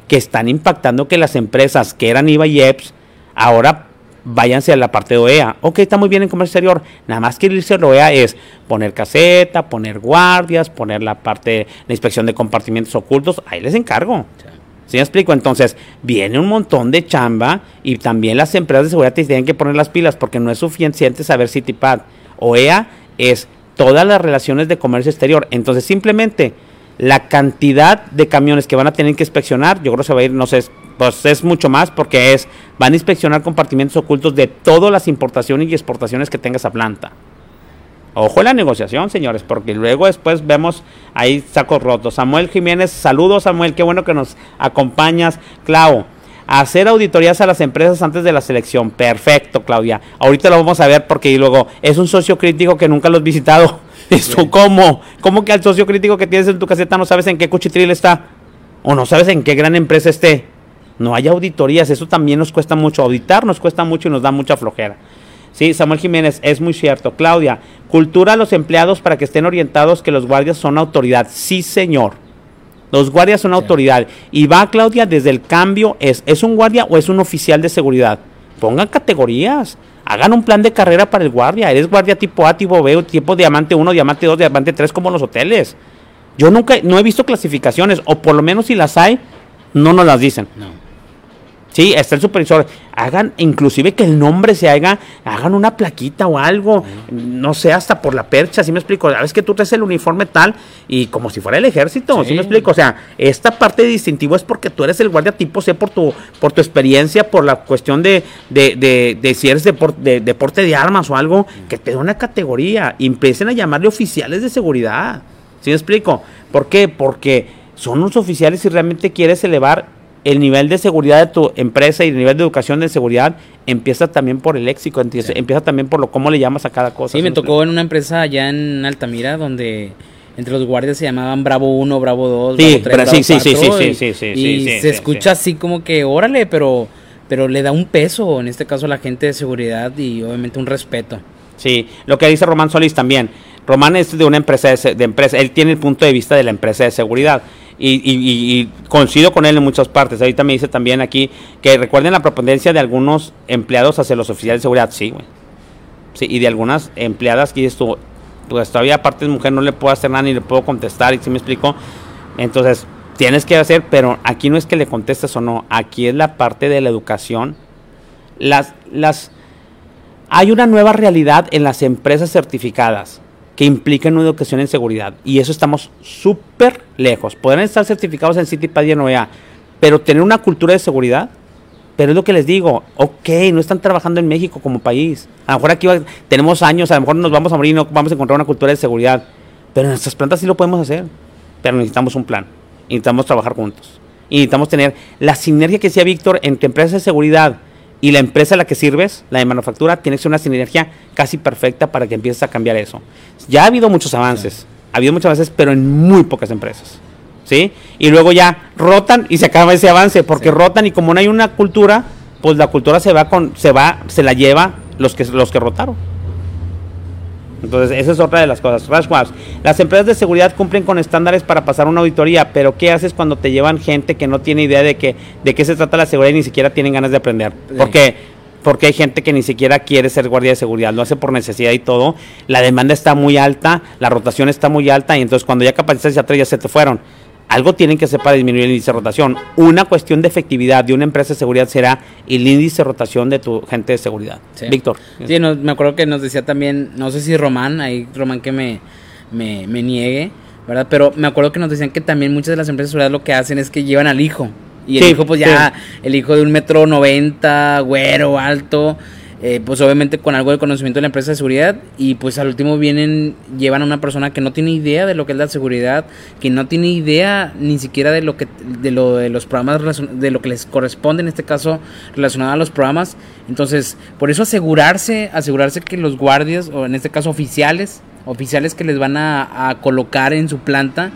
que están impactando que las empresas que eran IVA y EPS Ahora váyanse a la parte de OEA. Ok, está muy bien en comercio exterior. Nada más que irse a la OEA es poner caseta, poner guardias, poner la parte de la inspección de compartimentos ocultos. Ahí les encargo. ¿Sí me explico? Entonces, viene un montón de chamba y también las empresas de seguridad tienen que poner las pilas porque no es suficiente saber CITIPAD. OEA es todas las relaciones de comercio exterior. Entonces, simplemente la cantidad de camiones que van a tener que inspeccionar, yo creo que se va a ir, no sé, pues es mucho más porque es, van a inspeccionar compartimentos ocultos de todas las importaciones y exportaciones que tenga esa planta. Ojo en la negociación, señores, porque luego después vemos ahí sacos rotos. Samuel Jiménez, saludos Samuel, qué bueno que nos acompañas. Clau, hacer auditorías a las empresas antes de la selección. Perfecto, Claudia. Ahorita lo vamos a ver porque luego es un socio crítico que nunca lo has visitado. ¿Eso cómo? ¿Cómo que al socio crítico que tienes en tu caseta no sabes en qué cuchitril está? ¿O no sabes en qué gran empresa esté? No hay auditorías, eso también nos cuesta mucho. Auditar nos cuesta mucho y nos da mucha flojera. Sí, Samuel Jiménez, es muy cierto. Claudia, cultura a los empleados para que estén orientados que los guardias son autoridad. Sí, señor. Los guardias son autoridad. Y va, Claudia, desde el cambio, es, ¿es un guardia o es un oficial de seguridad? Pongan categorías. Hagan un plan de carrera para el guardia. Eres guardia tipo A, tipo B, tipo diamante 1, diamante 2, diamante 3, como los hoteles. Yo nunca, no he visto clasificaciones, o por lo menos si las hay, no nos las dicen. No. Sí, está el supervisor. Hagan, inclusive que el nombre se haga, hagan una plaquita o algo, no sé, hasta por la percha, ¿sí me explico? A veces que tú traes el uniforme tal y como si fuera el ejército, ¿sí, me explico? O sea, esta parte de distintivo es porque tú eres el guardia tipo C por tu, por tu experiencia, por la cuestión de, de, de, de si eres de, deporte de armas o algo, que te dé una categoría. Y empiecen a llamarle oficiales de seguridad. ¿Sí me explico? ¿Por qué? Porque son unos oficiales y realmente quieres elevar el nivel de seguridad de tu empresa y el nivel de educación de seguridad empieza también por el léxico, empieza, también por lo cómo le llamas a cada cosa. Sí, me tocó en una empresa allá en Altamira donde entre los guardias se llamaban Bravo 1, Bravo 2, Bravo 3, sí, sí, sí, sí, sí, sí, y se escucha así como que órale, pero pero le da un peso en este caso a la gente de seguridad y obviamente un respeto. Sí, lo que dice Román Solís también. Román es de una empresa de empresa, él tiene el punto de vista de la empresa de seguridad y, coincido con él en muchas partes. Ahorita me dice también aquí que recuerden la propendencia de algunos empleados hacia los oficiales de seguridad. Sí, güey. Sí, y de algunas empleadas que esto, pues todavía aparte de mujer no le puedo hacer nada ni le puedo contestar, y si me explico. Entonces, tienes que hacer, pero aquí no es que le contestes o no, aquí es la parte de la educación. Las, las, hay una nueva realidad en las empresas certificadas que implican una educación en seguridad. Y eso estamos súper lejos. Podrán estar certificados en CITIPAD y en OEA, pero tener una cultura de seguridad, pero es lo que les digo, ok, no están trabajando en México como país. A lo mejor aquí tenemos años, a lo mejor nos vamos a morir y no vamos a encontrar una cultura de seguridad, pero en nuestras plantas sí lo podemos hacer. Pero necesitamos un plan, necesitamos trabajar juntos. Necesitamos tener la sinergia que decía Víctor entre empresas de seguridad, y la empresa a la que sirves, la de manufactura, tiene que ser una sinergia casi perfecta para que empieces a cambiar eso. Ya ha habido muchos avances, ha habido muchos avances, pero en muy pocas empresas. ¿Sí? Y luego ya rotan y se acaba ese avance, porque rotan y como no hay una cultura, pues la cultura se va con, se va, se la lleva los que los que rotaron. Entonces, esa es otra de las cosas. Las empresas de seguridad cumplen con estándares para pasar una auditoría, pero ¿qué haces cuando te llevan gente que no tiene idea de, que, de qué se trata la seguridad y ni siquiera tienen ganas de aprender? Porque, porque hay gente que ni siquiera quiere ser guardia de seguridad, lo hace por necesidad y todo. La demanda está muy alta, la rotación está muy alta y entonces cuando ya capacitas ya atrás ya se te fueron algo tienen que hacer para disminuir el índice de rotación. Una cuestión de efectividad de una empresa de seguridad será el índice de rotación de tu gente de seguridad. Víctor. Sí, me acuerdo que nos decía también, no sé si Román, ahí Román que me, me, me niegue, ¿verdad? Pero me acuerdo que nos decían que también muchas de las empresas de seguridad lo que hacen es que llevan al hijo. Y el hijo, pues ya, el hijo de un metro noventa, güero, alto, eh, pues obviamente con algo de conocimiento de la empresa de seguridad y pues al último vienen, llevan a una persona que no tiene idea de lo que es la seguridad, que no tiene idea ni siquiera de lo que, de lo de los programas, de lo que les corresponde en este caso relacionado a los programas. Entonces, por eso asegurarse, asegurarse que los guardias, o en este caso oficiales, oficiales que les van a, colocar en su planta,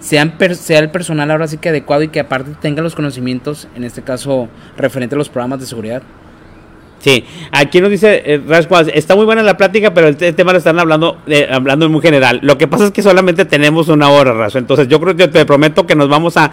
sean sea el personal ahora sí que adecuado y que aparte tenga los conocimientos, en este caso referente a los programas de seguridad. Sí, aquí nos dice eh, está muy buena la plática, pero el, tema lo están hablando eh, hablando muy general. Lo que pasa es que solamente tenemos una hora, Razo. Entonces yo creo que te prometo que nos vamos a,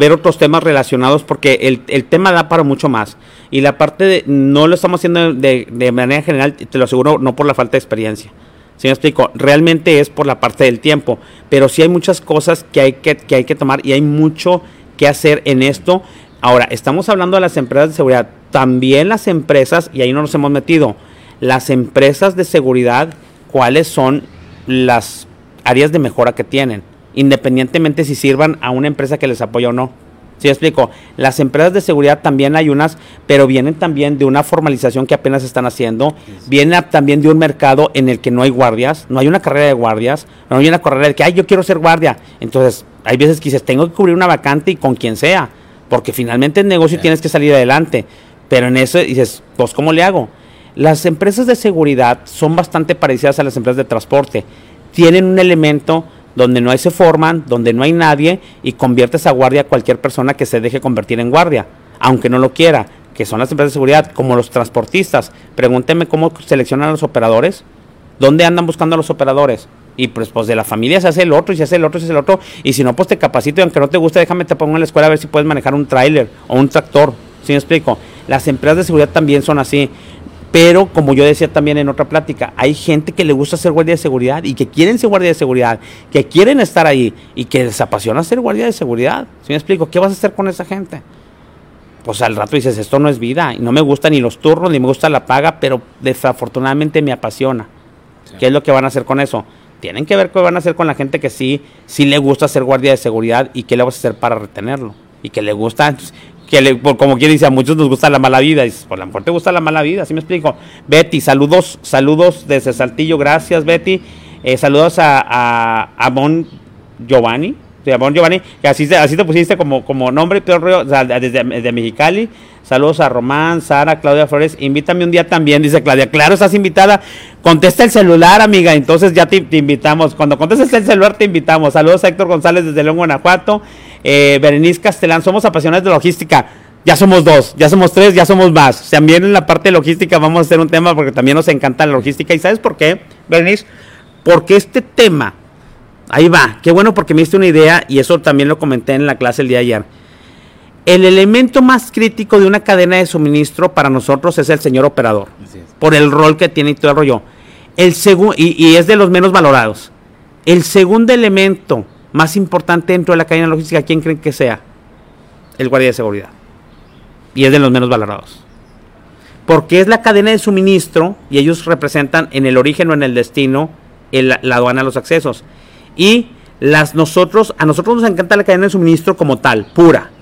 ver otros temas relacionados porque el, tema da para mucho más. Y la parte de, no lo estamos haciendo de, de manera general, te lo aseguro, no por la falta de experiencia. ¿Sí me explico? Realmente es por la parte del tiempo, pero sí hay muchas cosas que hay que, que hay que tomar y hay mucho que hacer en esto. Ahora, estamos hablando de las empresas de seguridad también las empresas, y ahí no nos hemos metido, las empresas de seguridad, cuáles son las áreas de mejora que tienen, independientemente si sirvan a una empresa que les apoya o no. ¿Sí explico? Las empresas de seguridad también hay unas, pero vienen también de una formalización que apenas están haciendo. Viene también de un mercado en el que no hay guardias, no hay una carrera de guardias, no hay una carrera de que, ay, yo quiero ser guardia. Entonces, hay veces que dices, tengo que cubrir una vacante y con quien sea, porque finalmente el negocio tienes que salir adelante. Pero en eso dices, pues ¿cómo le hago? Las empresas de seguridad son bastante parecidas a las empresas de transporte. Tienen un elemento donde no hay se forman, donde no hay nadie y conviertes a guardia a cualquier persona que se deje convertir en guardia, aunque no lo quiera, que son las empresas de seguridad, como los transportistas. Pregúnteme cómo seleccionan a los operadores, dónde andan buscando a los operadores. Y pues, pues de la familia se hace el otro, y se hace el otro, y se hace el otro. Y si no, pues te capacito y aunque no te guste, déjame te pongo en la escuela a ver si puedes manejar un tráiler o un tractor. ¿Sí me explico? Las empresas de seguridad también son así. Pero como yo decía también en otra plática, hay gente que le gusta ser guardia de seguridad y que quieren ser guardia de seguridad, que quieren estar ahí y que les apasiona ser guardia de seguridad. ¿Sí me explico? ¿Qué vas a hacer con esa gente? Pues al rato dices, esto no es vida y no me gustan ni los turnos ni me gusta la paga, pero desafortunadamente me apasiona. ¿Qué es lo que van a hacer con eso? Tienen que ver qué van a hacer con la gente que sí, sí le gusta ser guardia de seguridad y qué le vas a hacer para retenerlo. Y que le gusta, que le, como quien dice, a muchos nos gusta la mala vida. Y por la mejor te gusta la mala vida, así me explico. Betty, saludos, saludos desde Saltillo, gracias Betty. Eh, saludos a, a, a Giovanni, a Bon Giovanni, que así, te pusiste como, nombre, pero, desde, desde Mexicali. Saludos a Román, Sara, Claudia Flores. Invítame un día también, dice Claudia. Claro, estás invitada. Contesta el celular, amiga. Entonces ya te, invitamos. Cuando contestes el celular, te invitamos. Saludos a Héctor González desde León, Guanajuato. Eh, Berenice Castellán, somos apasionados de logística. Ya somos dos, ya somos tres, ya somos más. También en la parte de logística vamos a hacer un tema porque también nos encanta la logística. ¿Y sabes por qué, Berenice? Porque este tema, ahí va, qué bueno porque me diste una idea y eso también lo comenté en la clase el día de ayer el elemento más crítico de una cadena de suministro para nosotros es el señor operador, por el rol que tiene y todo el rollo. El y, y, es de los menos valorados. El segundo elemento más importante dentro de la cadena logística, ¿quién creen que sea? El guardia de seguridad. Y es de los menos valorados. Porque es la cadena de suministro y ellos representan en el origen o en el destino la aduana, los accesos. Y las nosotros, a nosotros nos encanta la cadena de suministro como tal, pura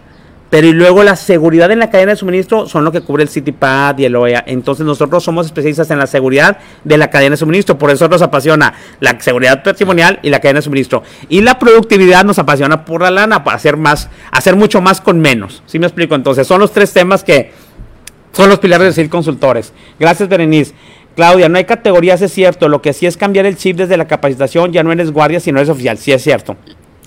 pero y luego la seguridad en la cadena de suministro son lo que cubre el CityPad y el OEA. Entonces nosotros somos especialistas en la seguridad de la cadena de suministro. Por eso nos apasiona la seguridad patrimonial y la cadena de suministro. Y la productividad nos apasiona por la lana, para hacer más, hacer mucho más con menos. ¿Sí me explico? Entonces son los tres temas que son los pilares de ser consultores. Gracias, Berenice. Claudia, no hay categorías, es cierto. Lo que sí es cambiar el chip desde la capacitación, ya no eres guardia, sino eres oficial. Sí es cierto.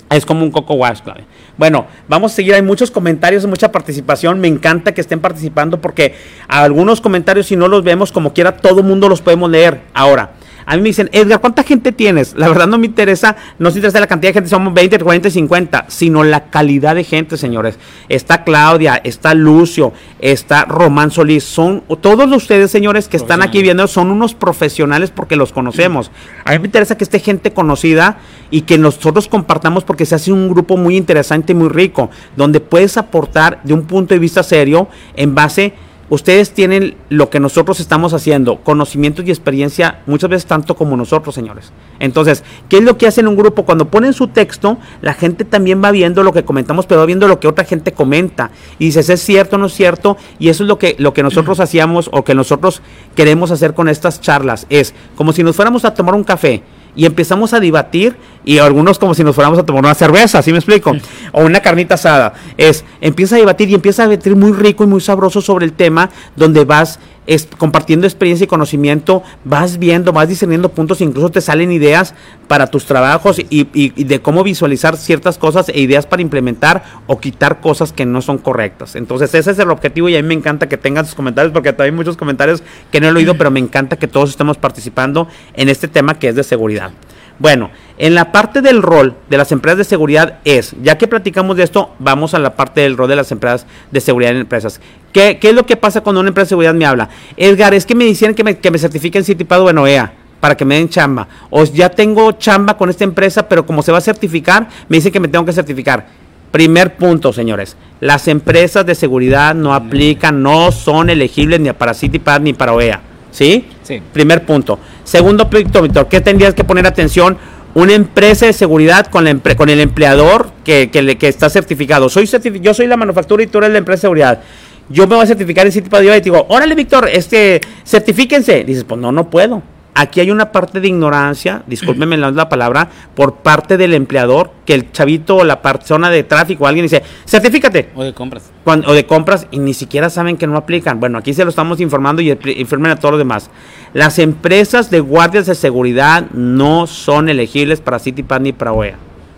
Es como un coco wash, Claudia. Bueno, vamos a seguir. Hay muchos comentarios, mucha participación. Me encanta que estén participando porque algunos comentarios, si no los vemos como quiera, todo mundo los podemos leer. Ahora, a mí me dicen, Edgar, ¿cuánta gente tienes? La verdad no me interesa, no se interesa la cantidad de gente, somos 20, 40, 50, sino la calidad de gente, señores. Está Claudia, está Lucio, está Román Solís, son todos ustedes, señores, que están aquí viendo, son unos profesionales porque los conocemos. A mí me interesa que esté gente conocida y que nosotros compartamos porque se hace un grupo muy interesante y muy rico, donde puedes aportar de un punto de vista serio en base ustedes tienen lo que nosotros estamos haciendo, conocimientos y experiencia, muchas veces tanto como nosotros, señores. Entonces, ¿qué es lo que hacen un grupo? Cuando ponen su texto, la gente también va viendo lo que comentamos, pero va viendo lo que otra gente comenta. Y dices, ¿es cierto o no es cierto? Y eso es lo que, lo que nosotros hacíamos o que nosotros queremos hacer con estas charlas. Es como si nos fuéramos a tomar un café y empezamos a debatir y algunos como si nos fuéramos a tomar una cerveza, ¿sí me explico? O una carnita asada. Es, empieza a debatir y empieza a debatir muy rico y muy sabroso sobre el tema donde vas es, compartiendo experiencia y conocimiento, vas viendo, vas discerniendo puntos, incluso te salen ideas para tus trabajos y, y, de cómo visualizar ciertas cosas e ideas para implementar o quitar cosas que no son correctas. Entonces ese es el objetivo y a mí me encanta que tengan sus comentarios porque hay muchos comentarios que no he oído, pero me encanta que todos estemos participando en este tema que es de seguridad. Bueno, en la parte del rol de las empresas de seguridad es, ya que platicamos de esto, vamos a la parte del rol de las empresas de seguridad en empresas. ¿Qué, es lo que pasa cuando una empresa de seguridad me habla? Edgar, es que me decían que me, que me certifiquen CITIPAD o EA para que me den chamba. O ya tengo chamba con esta empresa, pero como se va a certificar, me dicen que me tengo que certificar. Primer punto, señores. Las empresas de seguridad no aplican, no son elegibles ni para CITIPAD ni para OEA. ¿Sí? Sí. Primer punto. Segundo punto, Víctor, ¿qué tendrías que poner atención? Una empresa de seguridad con, la con el empleador que, que, que está certificado. Soy yo soy la manufactura y tú eres la empresa de seguridad. Yo me voy a certificar en sitio de y te digo, órale, Víctor, este, certifíquense. Dices, pues no, no puedo. Aquí hay una parte de ignorancia, discúlpeme la palabra, por parte del empleador, que el chavito o la persona de tráfico, alguien dice, certifícate. O de compras. o de compras y ni siquiera saben que no aplican. Bueno, aquí se lo estamos informando y informen a todos los demás. Las empresas de guardias de seguridad no son elegibles para CityPad ni para OEA.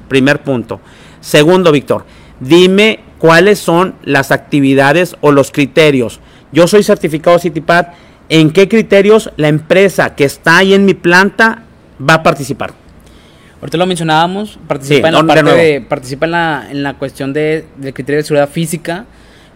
Primer punto. Segundo, Víctor, dime cuáles son las actividades o los criterios. Yo soy certificado CityPad en qué criterios la empresa que está ahí en mi planta va a participar. Ahorita lo mencionábamos, participa, en, la parte participa en, la, en la cuestión de, del criterio de seguridad física,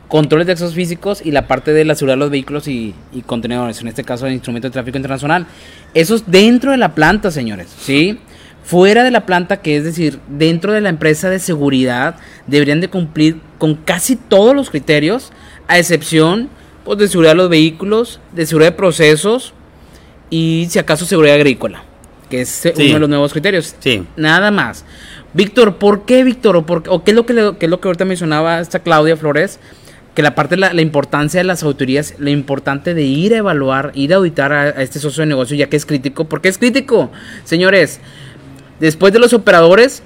controles de accesos físicos y la parte de la seguridad de los vehículos y, y contenedores, en este caso el instrumento de tráfico internacional. Eso es dentro de la planta, señores, ¿sí? Fuera de la planta, que es decir, dentro de la empresa de seguridad, deberían de cumplir con casi todos los criterios, a excepción pues, de seguridad de los vehículos, de seguridad de procesos y si acaso seguridad agrícola, que es uno de los nuevos criterios. Sí. Nada más. Víctor, ¿por qué, Víctor? ¿O, por, o qué, es lo que qué es lo que ahorita mencionaba esta Claudia Flores? Que la parte de la, importancia de las autoridades, lo importante de ir a evaluar, ir a auditar a, a este socio de negocio, ya que es crítico. ¿Por qué es crítico? Señores, después de los operadores,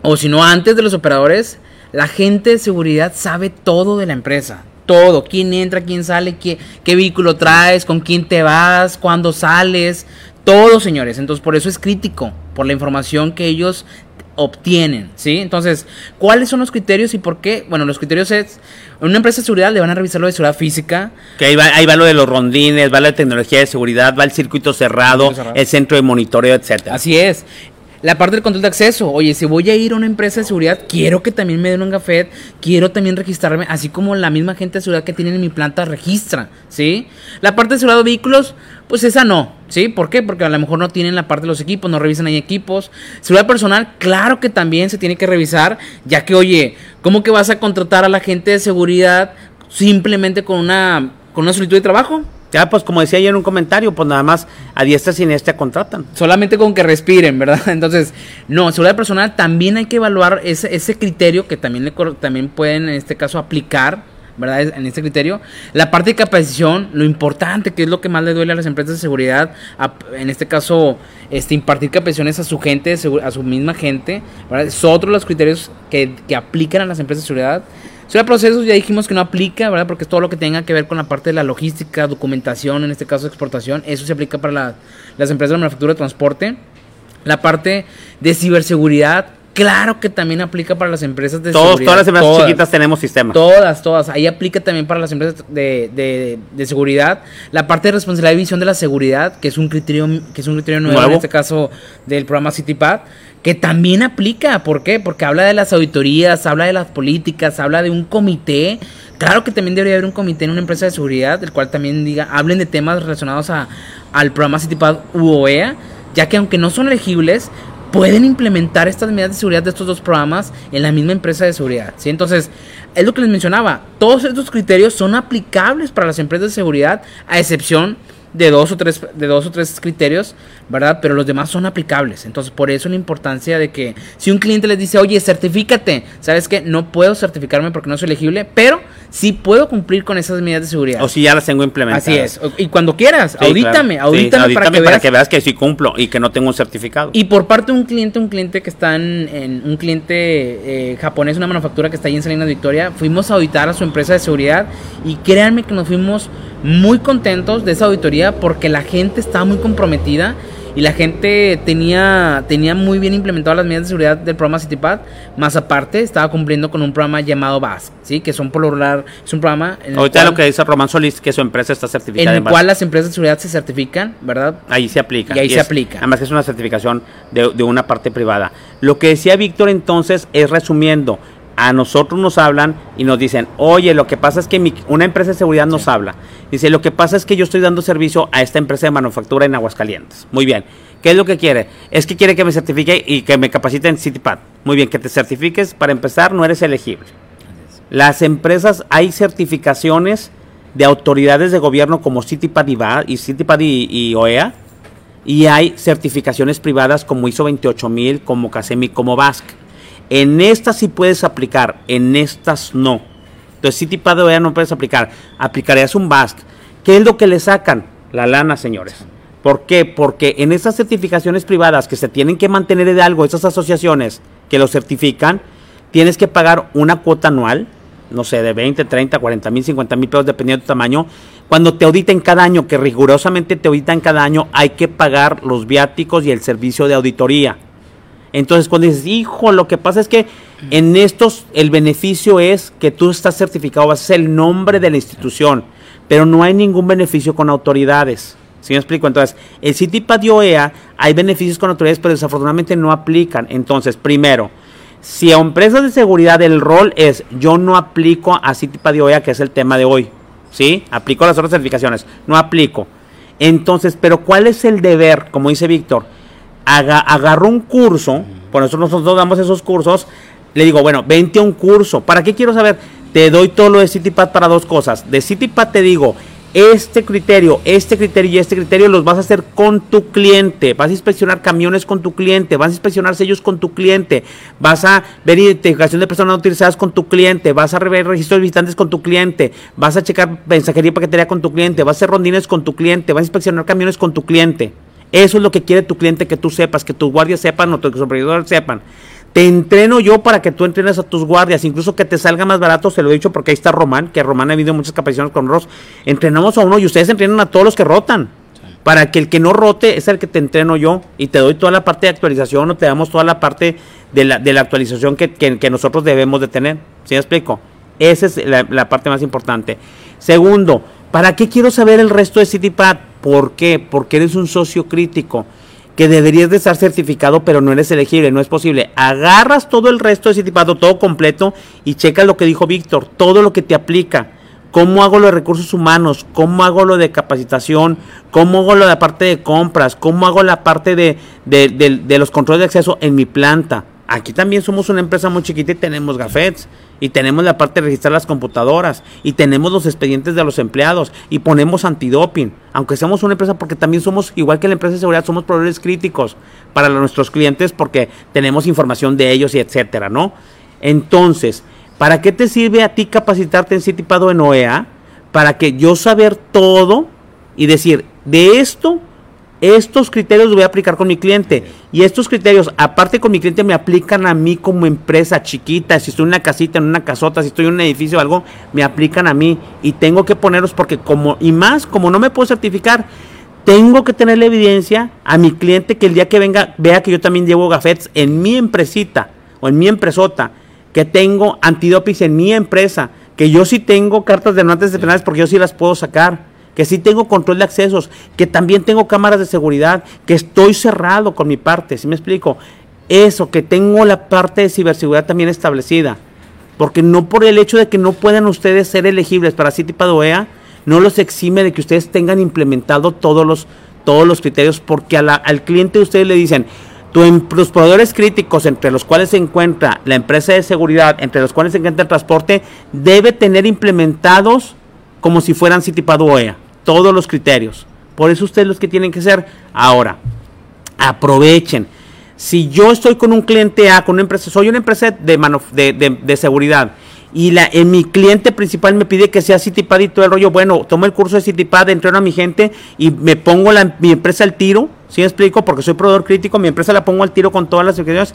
o si no antes de los operadores, la gente de seguridad sabe todo de la empresa todo, quién entra, quién sale, qué, qué vehículo traes, con quién te vas, cuándo sales, todo, señores. Entonces, por eso es crítico, por la información que ellos obtienen, ¿sí? Entonces, ¿cuáles son los criterios y por qué? Bueno, los criterios es, en una empresa de seguridad le van a revisar lo de seguridad física. Que ahí va, ahí va lo de los rondines, va la tecnología de seguridad, va el circuito cerrado, el centro de monitoreo, etcétera. Así es. La parte del control de acceso. Oye, si voy a ir a una empresa de seguridad, quiero que también me den un gafet, quiero también registrarme, así como la misma gente de seguridad que tiene en mi planta registra, ¿sí? La parte de seguridad de vehículos, pues esa no, ¿sí? ¿Por qué? Porque a lo mejor no tienen la parte de los equipos, no revisan ahí equipos. Seguridad personal, claro que también se tiene que revisar, ya que, oye, ¿cómo que vas a contratar a la gente de seguridad simplemente con una, con una solicitud de trabajo? Ya, pues como decía yo en un comentario, pues nada más a diestra y siniestra contratan. Solamente con que respiren, ¿verdad? Entonces, no, seguridad personal también hay que evaluar ese, ese criterio que también, le, también pueden en este caso aplicar, ¿verdad? En este criterio. La parte de capacitación, lo importante, que es lo que más le duele a las empresas de seguridad, en este caso, este, impartir capacitaciones a su gente, a su misma gente, ¿verdad? Es otro de los criterios que, que aplican a las empresas de seguridad. Sobre procesos ya dijimos que no aplica, ¿verdad? Porque es todo lo que tenga que ver con la parte de la logística, documentación, en este caso exportación. Eso se aplica para las empresas de manufactura de transporte. La parte de ciberseguridad, claro que también aplica para las empresas de seguridad. Todas las empresas chiquitas tenemos sistemas. Todas, todas. Ahí aplica también para las empresas de, de, seguridad. La parte de responsabilidad y visión de la seguridad, que es un criterio, que es un criterio nuevo, nuevo. en este caso del programa CityPad que también aplica. ¿Por qué? Porque habla de las auditorías, habla de las políticas, habla de un comité. Claro que también debería haber un comité en una empresa de seguridad, del cual también diga, hablen de temas relacionados a, al programa CityPad UOEA, ya que aunque no son elegibles, pueden implementar estas medidas de seguridad de estos dos programas en la misma empresa de seguridad. ¿sí? Entonces, es lo que les mencionaba, todos estos criterios son aplicables para las empresas de seguridad, a excepción de dos o tres de dos o tres criterios, ¿verdad? Pero los demás son aplicables. Entonces, por eso la importancia de que si un cliente les dice, "Oye, certifícate." ¿Sabes qué? No puedo certificarme porque no soy elegible, pero sí puedo cumplir con esas medidas de seguridad. O si ya las tengo implementadas. Así es. Y cuando quieras, audítame, audítame, para, que, para que veas que sí cumplo y que no tengo un certificado. Y por parte de un cliente, un cliente que está en, un cliente eh, japonés, una manufactura que está ahí en Salinas Victoria, fuimos a auditar a su empresa de seguridad y créanme que nos fuimos muy contentos de esa auditoría porque la gente estaba muy comprometida y la gente tenía, tenía muy bien implementadas las medidas de seguridad del programa CityPad, más aparte estaba cumpliendo con un programa llamado BAS, ¿sí? que son por lograr, es un programa... En Ahorita lo que dice Román Solís, que su empresa está certificada. En el cual las empresas de seguridad se certifican, ¿verdad? Ahí se aplica. Y ahí se aplica. Además es una certificación de, de una parte privada. Lo que decía Víctor entonces es resumiendo, a nosotros nos hablan y nos dicen, oye, lo que pasa es que una empresa de seguridad nos habla. Dice, lo que pasa es que yo estoy dando servicio a esta empresa de manufactura en Aguascalientes. Muy bien. ¿Qué es lo que quiere? Es que quiere que me certifique y que me capacite en CityPad. Muy bien, que te certifiques. Para empezar, no eres elegible. Las empresas, hay certificaciones de autoridades de gobierno como CityPad y, CityPad y, OEA. Y hay certificaciones privadas como ISO 28000, como CASEMI, como BASC en estas sí puedes aplicar, en estas no. Entonces, si tipo de no puedes aplicar. Aplicarías un BASC. ¿Qué es lo que le sacan? La lana, señores. ¿Por qué? Porque en esas certificaciones privadas que se tienen que mantener de algo, esas asociaciones que lo certifican, tienes que pagar una cuota anual, no sé, de 20, 30, 40 mil, 50 mil pesos, dependiendo de tu tamaño. Cuando te auditen cada año, que rigurosamente te auditan cada año, hay que pagar los viáticos y el servicio de auditoría. Entonces, cuando dices, hijo, lo que pasa es que en estos el beneficio es que tú estás certificado, vas a ser el nombre de la institución, pero no hay ningún beneficio con autoridades. ¿Sí me explico? Entonces, el CITIPAD y OEA hay beneficios con autoridades, pero desafortunadamente no aplican. Entonces, primero, si a empresas de seguridad el rol es yo no aplico a CITIPAD y OEA, que es el tema de hoy, ¿sí? Aplico las otras certificaciones, no aplico. Entonces, pero ¿cuál es el deber? Como dice Víctor, agarro un curso, por eso nosotros damos esos cursos, le digo, bueno, vente a un curso. ¿Para qué quiero saber? Te doy todo lo de CityPad para dos cosas. De CityPad te digo, este criterio, este criterio y este criterio los vas a hacer con tu cliente. Vas a inspeccionar camiones con tu cliente, vas a inspeccionar sellos con tu cliente, vas a ver identificación de personas no utilizadas con tu cliente, vas a ver registros de visitantes con tu cliente, vas a checar mensajería y paquetería con tu cliente, vas a hacer rondines con tu cliente, vas a inspeccionar camiones con tu cliente. Eso es lo que quiere tu cliente que tú sepas, que tus guardias sepan o tus supervisores sepan. Te entreno yo para que tú entrenes a tus guardias, incluso que te salga más barato, se lo he dicho porque ahí está Román, que Román ha habido muchas capacitaciones con Ross. Entrenamos a uno y ustedes entrenan a todos los que rotan. Para que el que no rote es el que te entreno yo y te doy toda la parte de actualización o te damos toda la parte de la, de la actualización que, que, nosotros debemos de tener. ¿Sí me explico? Esa es la, la parte más importante. Segundo, ¿para qué quiero saber el resto de CityPad? ¿Por qué? Porque eres un socio crítico que deberías de estar certificado, pero no eres elegible, no es posible. Agarras todo el resto de tipado, todo completo, y checa lo que dijo Víctor, todo lo que te aplica. ¿Cómo hago lo de recursos humanos? ¿Cómo hago lo de capacitación? ¿Cómo hago lo de la parte de compras? ¿Cómo hago la parte de, de los controles de acceso en mi planta? Aquí también somos una empresa muy chiquita y tenemos gafets y tenemos la parte de registrar las computadoras y tenemos los expedientes de los empleados y ponemos antidoping, aunque seamos una empresa porque también somos igual que la empresa de seguridad, somos proveedores críticos para nuestros clientes porque tenemos información de ellos y etcétera, ¿no? Entonces, ¿para qué te sirve a ti capacitarte en Citipado en OEA? Para que yo saber todo y decir, de esto estos criterios los voy a aplicar con mi cliente. Y estos criterios, aparte con mi cliente, me aplican a mí como empresa chiquita. Si estoy en una casita, en una casota, si estoy en un edificio o algo, me aplican a mí. Y tengo que ponerlos porque como, y más, como no me puedo certificar, tengo que tener la evidencia a mi cliente que el día que venga vea que yo también llevo gafetes en mi empresita o en mi empresota, que tengo antidopis en mi empresa, que yo sí tengo cartas de no de penales porque yo sí las puedo sacar que sí tengo control de accesos, que también tengo cámaras de seguridad, que estoy cerrado con mi parte, ¿sí me explico? Eso, que tengo la parte de ciberseguridad también establecida. Porque no por el hecho de que no puedan ustedes ser elegibles para CITIPAD OEA, no los exime de que ustedes tengan implementado todos los, todos los criterios, porque al cliente ustedes le dicen, tus proveedores críticos, entre los cuales se encuentra la empresa de seguridad, entre los cuales se encuentra el transporte, debe tener implementados como si fueran CITIPAD OEA, todos los criterios. Por eso ustedes los que tienen que ser. Ahora, aprovechen. Si yo estoy con un cliente A, con una empresa, soy una empresa de, de seguridad y la, en mi cliente principal me pide que sea CityPad y todo el rollo, bueno, tomo el curso de CityPad, entreno a mi gente y me pongo la, mi empresa al tiro, ¿sí me explico? Porque soy proveedor crítico, mi empresa la pongo al tiro con todas las secciones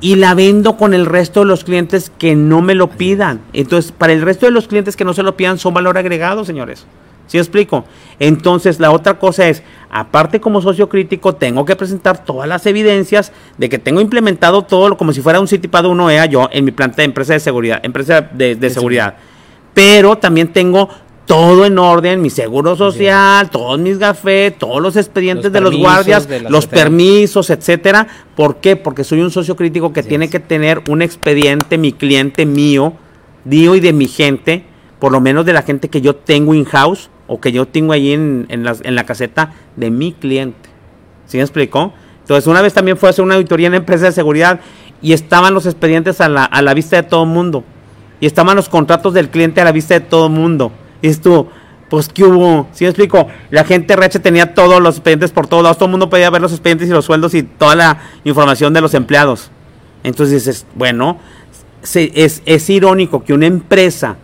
y la vendo con el resto de los clientes que no me lo pidan. Entonces, para el resto de los clientes que no se lo pidan, son valor agregado, señores. ¿Sí explico? Entonces, la otra cosa es, aparte como socio crítico, tengo que presentar todas las evidencias de que tengo implementado todo como si fuera un CityPad 1EA yo en mi planta de empresa de seguridad, empresa de, seguridad. Pero también tengo todo en orden, mi seguro social, todos mis gafés, todos los expedientes de los guardias, los permisos, etcétera. ¿Por qué? Porque soy un socio crítico que tiene que tener un expediente, mi cliente mío, mío y de mi gente, por lo menos de la gente que yo tengo in-house, o que yo tengo ahí en, en, la, en la caseta de mi cliente. ¿Sí me explicó? Entonces, una vez también fue a hacer una auditoría en empresa de seguridad y estaban los expedientes a la, a la vista de todo el mundo. Y estaban los contratos del cliente a la vista de todo el mundo. Y estuvo, pues, ¿qué hubo? ¿Sí me explico? La gente reche tenía todos los expedientes por todos lados. Todo el mundo podía ver los expedientes y los sueldos y toda la información de los empleados. Entonces dices, bueno, es, es irónico que una empresa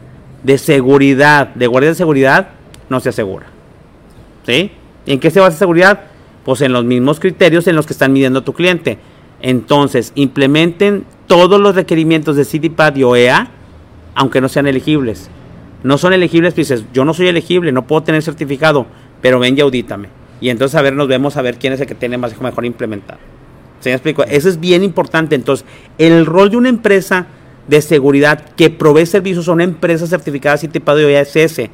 de seguridad, de guardia de seguridad, no se asegura. ¿Sí? ¿Y en qué se basa seguridad? Pues en los mismos criterios en los que están midiendo tu cliente. Entonces, implementen todos los requerimientos de CityPad y OEA, aunque no sean elegibles. No son elegibles, pues dices, yo no soy elegible, no puedo tener certificado, pero ven y audítame. Y entonces, a ver, nos vemos a ver quién es el que tiene más mejor implementado. ¿Se me explico? Eso es bien importante. Entonces, el rol de una empresa de seguridad que provee servicios a una empresa certificada CityPad y OEA es ese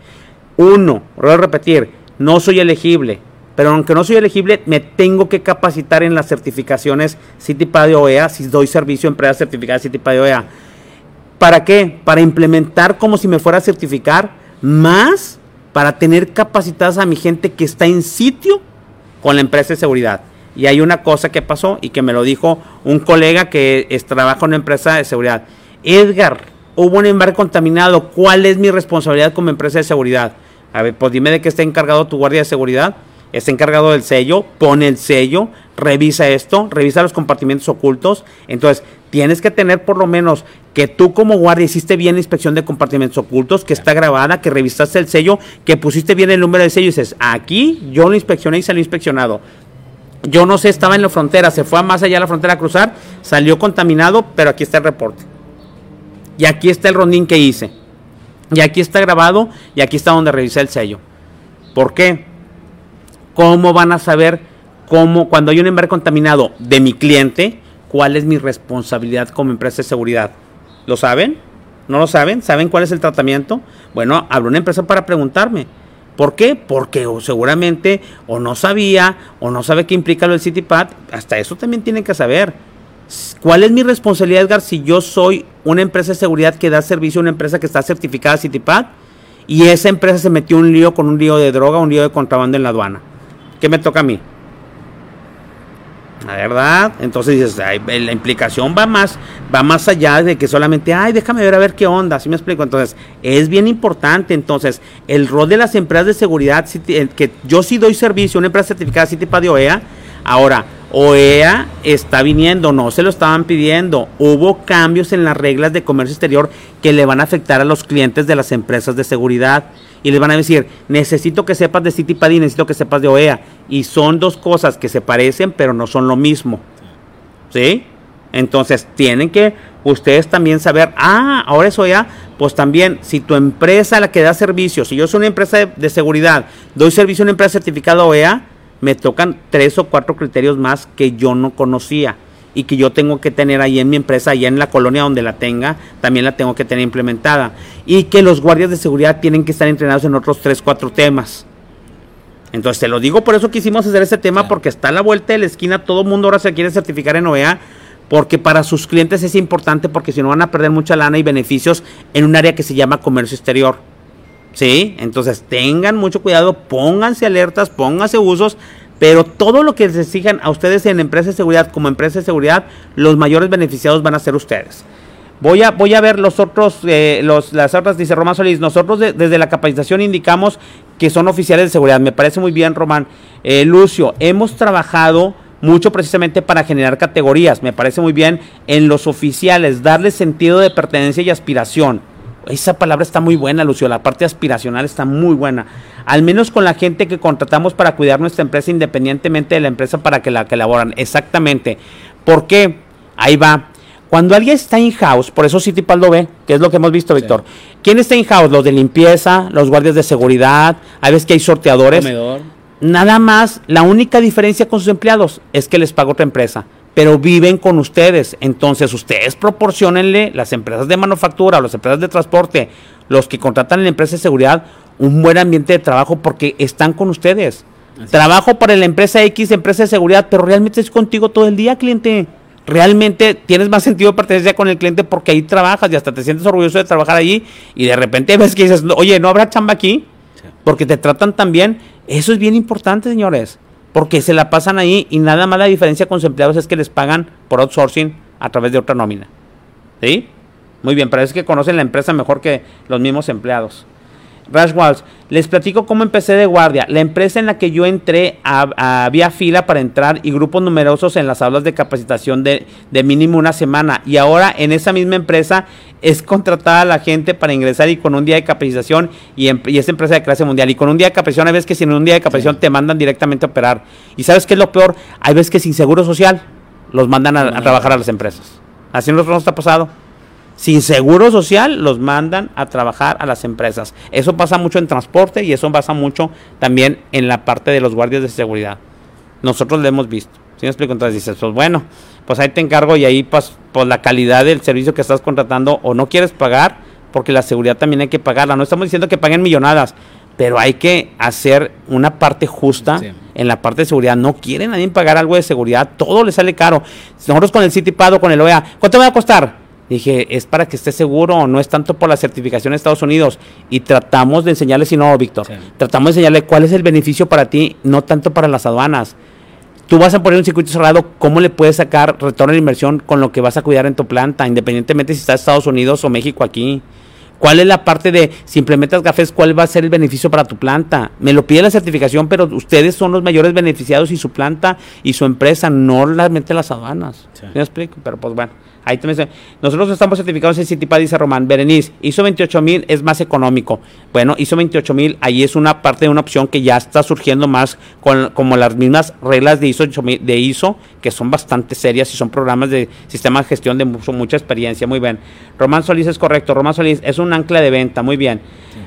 uno, voy a repetir, no soy elegible, pero aunque no soy elegible, me tengo que capacitar en las certificaciones CITIPA de OEA, si doy servicio a empresas certificadas CITIPA de OEA. ¿Para qué? Para implementar como si me fuera a certificar, más para tener capacitadas a mi gente que está en sitio con la empresa de seguridad. Y hay una cosa que pasó y que me lo dijo un colega que trabaja en una empresa de seguridad. Edgar, hubo un embarque contaminado, ¿cuál es mi responsabilidad como empresa de seguridad? A ver, pues dime de qué está encargado tu guardia de seguridad. Está encargado del sello, pone el sello, revisa esto, revisa los compartimentos ocultos. Entonces, tienes que tener por lo menos que tú como guardia hiciste bien la inspección de compartimentos ocultos, que está grabada, que revisaste el sello, que pusiste bien el número de sello y dices, aquí yo lo inspeccioné y salió inspeccionado. Yo no sé, estaba en la frontera, se fue más allá de la frontera a cruzar, salió contaminado, pero aquí está el reporte. Y aquí está el rondín que hice. Y aquí está grabado y aquí está donde revisé el sello. ¿Por qué? ¿Cómo van a saber cómo, cuando hay un embarque contaminado de mi cliente, cuál es mi responsabilidad como empresa de seguridad? ¿Lo saben? ¿No lo saben? ¿Saben cuál es el tratamiento? Bueno, hablo una empresa para preguntarme. ¿Por qué? Porque seguramente o no sabía o no sabe qué implica lo del CityPad. Hasta eso también tienen que saber. ¿Cuál es mi responsabilidad, Edgar, si yo soy una empresa de seguridad que da servicio a una empresa que está certificada CityPad y esa empresa se metió un lío con un lío de droga, un lío de contrabando en la aduana? ¿Qué me toca a mí? La verdad, entonces dices, la implicación va más, va más allá de que solamente, ay, déjame ver a ver qué onda, así me explico. Entonces, es bien importante, entonces, el rol de las empresas de seguridad, que yo sí doy servicio a una empresa certificada CityPad de OEA, ahora, OEA está viniendo, no se lo estaban pidiendo. Hubo cambios en las reglas de comercio exterior que le van a afectar a los clientes de las empresas de seguridad. Y les van a decir, necesito que sepas de CityPad y necesito que sepas de OEA. Y son dos cosas que se parecen, pero no son lo mismo. ¿Sí? Entonces tienen que ustedes también saber, ah, ahora es OEA, pues también, si tu empresa la que da servicio, si yo soy una empresa de, de seguridad, doy servicio a una empresa certificada OEA, me tocan tres o cuatro criterios más que yo no conocía y que yo tengo que tener ahí en mi empresa, allá en la colonia donde la tenga, también la tengo que tener implementada. Y que los guardias de seguridad tienen que estar entrenados en otros tres, cuatro temas. Entonces te lo digo, por eso quisimos hacer ese tema, porque está a la vuelta de la esquina, todo el mundo ahora se quiere certificar en OEA, porque para sus clientes es importante, porque si no van a perder mucha lana y beneficios en un área que se llama comercio exterior. ¿Sí? Entonces tengan mucho cuidado, pónganse alertas, pónganse usos, Pero todo lo que les exijan a ustedes en empresa de seguridad como empresa de seguridad, los mayores beneficiados van a ser ustedes. Voy a, voy a ver los otros, eh, los, las otras, dice Román Solís, nosotros desde la capacitación indicamos que son oficiales de seguridad. Me parece muy bien, Román. Eh, Lucio, hemos trabajado mucho precisamente para generar categorías. Me parece muy bien en los oficiales, darle sentido de pertenencia y aspiración. Esa palabra está muy buena, Lucio. La parte aspiracional está muy buena. Al menos con la gente que contratamos para cuidar nuestra empresa independientemente de la empresa para que la que elaboran. Exactamente. ¿Por qué? Ahí va. Cuando alguien está in-house, por eso City lo ve, que es lo que hemos visto, Víctor. ¿Quién está in-house? Los de limpieza, los guardias de seguridad, hay veces que hay sorteadores. Nada más, la única diferencia con sus empleados es que les paga otra empresa, pero viven con ustedes. Entonces, ustedes proporcionenle, las empresas de manufactura, las empresas de transporte, los que contratan en la empresa de seguridad, un buen ambiente de trabajo porque están con ustedes. Trabajo para la empresa X, empresa de seguridad, pero realmente es contigo todo el día, cliente realmente tienes más sentido de pertenencia con el cliente porque ahí trabajas y hasta te sientes orgulloso de trabajar allí y de repente ves que dices, oye, ¿no habrá chamba aquí? Porque te tratan tan bien. Eso es bien importante, señores, porque se la pasan ahí y nada más la diferencia con sus empleados es que les pagan por outsourcing a través de otra nómina. ¿Sí? Muy bien, es que conocen la empresa mejor que los mismos empleados. Rash Walls, les platico cómo empecé de guardia. La empresa en la que yo entré había fila para entrar y grupos numerosos en las aulas de capacitación de, mínimo una semana. Y ahora en esa misma empresa es contratada la gente para ingresar y con un día de capacitación y, em, y es empresa de clase mundial. Y con un día de capacitación, hay veces que sin un día de capacitación te mandan directamente a operar. Y sabes qué es lo peor? Hay veces que sin seguro social los mandan a, a trabajar a las empresas. Así nos está pasado sin seguro social los mandan a trabajar a las empresas. Eso pasa mucho en transporte y eso pasa mucho también en la parte de los guardias de seguridad. Nosotros lo hemos visto. Si me explico? Entonces dices, pues bueno, pues ahí te encargo y ahí pues, por la calidad del servicio que estás contratando o no quieres pagar, porque la seguridad también hay que pagarla. No estamos diciendo que paguen millonadas, pero hay que hacer una parte justa en la parte de seguridad. No quieren nadie pagar algo de seguridad, todo le sale caro. Nosotros con el CityPad con el OEA, ¿cuánto me va a costar? Dije, es para que esté seguro, no es tanto por la certificación de Estados Unidos. Y tratamos de enseñarle, si no, Víctor, tratamos de enseñarle cuál es el beneficio para ti, no tanto para las aduanas. Tú vas a poner un circuito cerrado, ¿cómo le puedes sacar retorno de inversión con lo que vas a cuidar en tu planta, independientemente si está en Estados Unidos o México aquí? ¿Cuál es la parte de si implementas cafés, cuál va a ser el beneficio para tu planta? Me lo pide la certificación, pero ustedes son los mayores beneficiados y su planta y su empresa, no la las aduanas. ¿Me explico? Pero pues bueno. Ahí también nosotros estamos certificados en Citipad, dice Román. Berenice, ISO 28000 es más económico. Bueno, ISO 28000, ahí es una parte de una opción que ya está surgiendo más con como las mismas reglas de ISO, de ISO, que son bastante serias y son programas de sistema de gestión de mucha experiencia. Muy bien. Román Solís es correcto. Román Solís es un ancla de venta. Muy bien.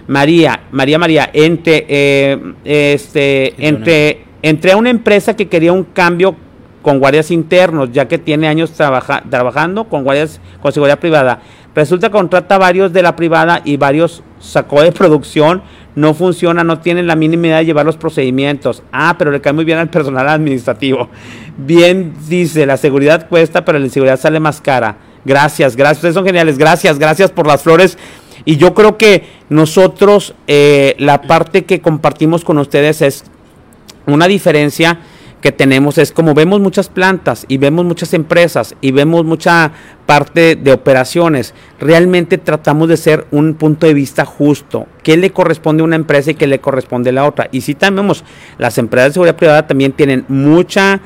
María, María María, entre, eh, este, entre, entre a una empresa que quería un cambio con guardias internos, ya que tiene años trabajando con guardias con seguridad privada. Resulta que contrata varios de la privada y varios sacó de producción, no funciona, no tienen la mínima idea de llevar los procedimientos. Ah, pero le cae muy bien al personal administrativo. Bien dice, la seguridad cuesta, pero la inseguridad sale más cara. Gracias, gracias, ustedes son geniales, gracias, gracias por las flores. Y yo creo que nosotros, eh, la parte que compartimos con ustedes es una diferencia que tenemos es como vemos muchas plantas y vemos muchas empresas y vemos mucha parte de operaciones, realmente tratamos de ser un punto de vista justo. ¿Qué le corresponde a una empresa y qué le corresponde a la otra? Y si también vemos, las empresas de seguridad privada también tienen mucha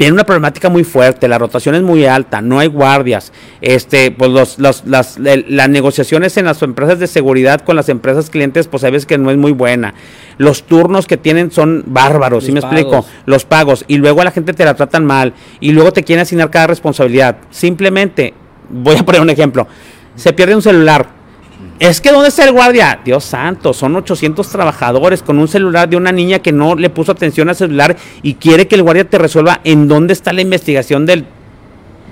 tiene una problemática muy fuerte, la rotación es muy alta, no hay guardias, este, pues los, las, las, negociaciones en las empresas de seguridad con las empresas clientes, pues sabes que no es muy buena. Los turnos que tienen son bárbaros, ¿sí me explico? Los pagos, y luego a la gente te la tratan mal, y luego te quieren asignar cada responsabilidad. Simplemente, voy a poner un ejemplo, se pierde un celular, es que ¿dónde está el guardia? Dios santo, son 800 trabajadores con un celular de una niña que no le puso atención al celular y quiere que el guardia te resuelva en dónde está la investigación del,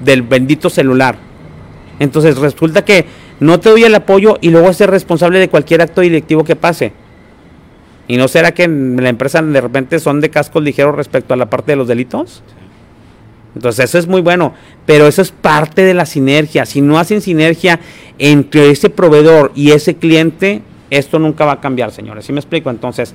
del bendito celular. Entonces resulta que no te doy el apoyo y luego ser responsable de cualquier acto directivo que pase. ¿Y no será que en la empresa de repente son de cascos ligeros respecto a la parte de los delitos? Entonces eso es muy bueno, pero eso es parte de la sinergia. Si no hacen sinergia entre ese proveedor y ese cliente, esto nunca va a cambiar, señores. ¿Sí me explico? Entonces,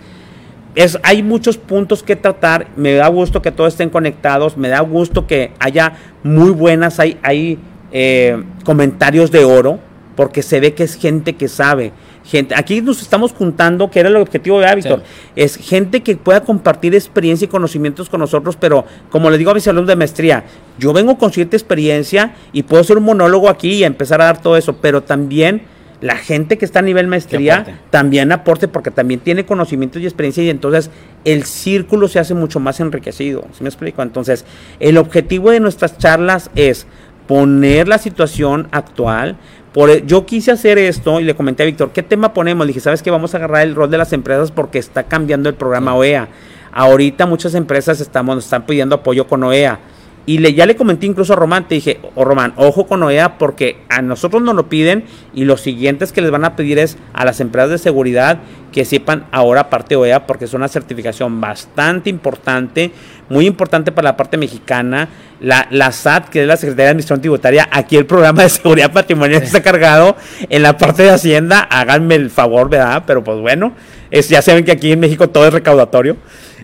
es, hay muchos puntos que tratar. Me da gusto que todos estén conectados. Me da gusto que haya muy buenas, hay, hay eh, comentarios de oro, porque se ve que es gente que sabe. Gente, aquí nos estamos juntando, que era el objetivo de Víctor, es gente que pueda compartir experiencia y conocimientos con nosotros, pero como le digo a mis alumnos de maestría, yo vengo con cierta experiencia y puedo hacer un monólogo aquí y empezar a dar todo eso, pero también la gente que está a nivel maestría también aporte porque también tiene conocimientos y experiencia y entonces el círculo se hace mucho más enriquecido. ¿Sí me explico? Entonces, el objetivo de nuestras charlas es poner la situación actual. Por, e, yo quise hacer esto y le comenté a Víctor, ¿qué tema ponemos? Le dije, ¿sabes qué? Vamos a agarrar el rol de las empresas porque está cambiando el programa OEA. Ahorita muchas empresas estamos, nos están pidiendo apoyo con OEA y le, ya le comenté incluso a Román, te dije, o oh, Román, ojo con OEA porque a nosotros nos lo piden y los siguientes que les van a pedir es a las empresas de seguridad que sepan ahora parte OEA porque es una certificación bastante importante, muy importante para la parte mexicana. La, la SAT, que es la Secretaría de Administración Tributaria, aquí el programa de seguridad patrimonial está cargado en la parte de Hacienda, háganme el favor, ¿verdad? Pero pues bueno, es, ya saben que aquí en México todo es recaudatorio.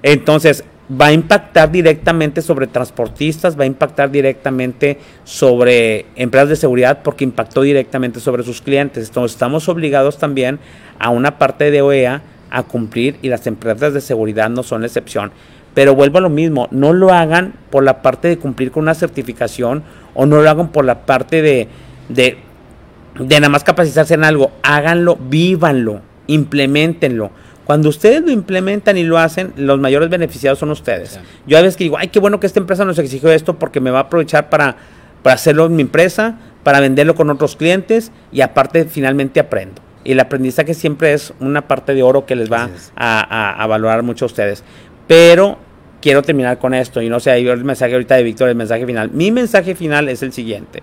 Entonces, va a impactar directamente sobre transportistas, va a impactar directamente sobre empresas de seguridad porque impactó directamente sobre sus clientes. Entonces estamos obligados también a una parte de OEA a cumplir y las empresas de seguridad no son la excepción. Pero vuelvo a lo mismo, no lo hagan por la parte de cumplir con una certificación o no lo hagan por la parte de, de, de nada más capacitarse en algo, háganlo, vívanlo, implementenlo cuando ustedes lo implementan y lo hacen, los mayores beneficiados son ustedes. Yo a veces que digo, ay, qué bueno que esta empresa nos exigió esto porque me va a aprovechar para, para hacerlo en mi empresa, para venderlo con otros clientes y aparte finalmente aprendo. Y el aprendizaje siempre es una parte de oro que les va a, valorar mucho a ustedes. Pero quiero terminar con esto y no sé, ahí el mensaje ahorita de Víctor, el mensaje final. Mi mensaje final es el siguiente.